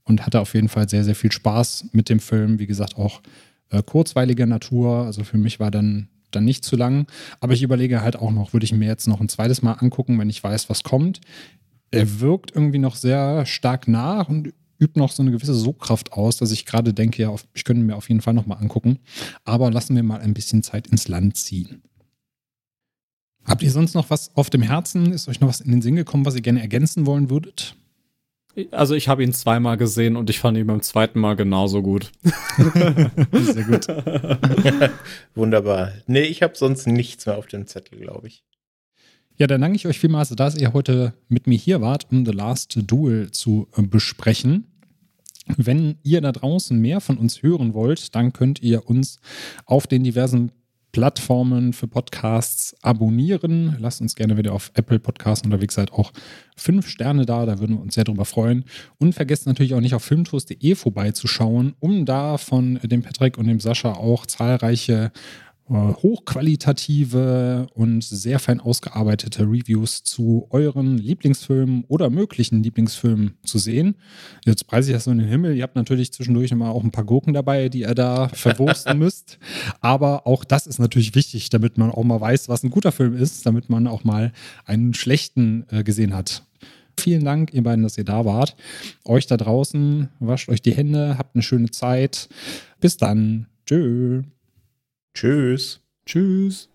und hatte auf jeden Fall sehr, sehr viel Spaß mit dem Film. Wie gesagt, auch äh, kurzweilige Natur. Also für mich war dann, dann nicht zu lang. Aber ich überlege halt auch noch, würde ich mir jetzt noch ein zweites Mal angucken, wenn ich weiß, was kommt. Er wirkt irgendwie noch sehr stark nach und übt noch so eine gewisse Sogkraft aus, dass ich gerade denke, ja, ich könnte mir auf jeden Fall noch mal angucken. Aber lassen wir mal ein bisschen Zeit ins Land ziehen. Habt ihr sonst noch was auf dem Herzen? Ist euch noch was in den Sinn gekommen, was ihr gerne ergänzen wollen würdet? Also ich habe ihn zweimal gesehen und ich fand ihn beim zweiten Mal genauso gut. Sehr gut. Wunderbar. Nee, ich habe sonst nichts mehr auf dem Zettel, glaube ich. Ja, dann danke ich euch vielmals, dass ihr heute mit mir hier wart, um The Last Duel zu äh, besprechen. Wenn ihr da draußen mehr von uns hören wollt, dann könnt ihr uns auf den diversen Plattformen für Podcasts abonnieren. Lasst uns gerne, wenn ihr auf Apple Podcasts unterwegs seid, auch fünf Sterne da. Da würden wir uns sehr drüber freuen. Und vergesst natürlich auch nicht auf filmtours.de vorbeizuschauen, um da von dem Patrick und dem Sascha auch zahlreiche hochqualitative und sehr fein ausgearbeitete Reviews zu euren Lieblingsfilmen oder möglichen Lieblingsfilmen zu sehen. Jetzt preise ich das so in den Himmel. Ihr habt natürlich zwischendurch immer auch ein paar Gurken dabei, die ihr da verwursten müsst. Aber auch das ist natürlich wichtig, damit man auch mal weiß, was ein guter Film ist, damit man auch mal einen schlechten äh, gesehen hat. Vielen Dank, ihr beiden, dass ihr da wart. Euch da draußen, wascht euch die Hände, habt eine schöne Zeit. Bis dann. Tschö. Tschüss. Tschüss.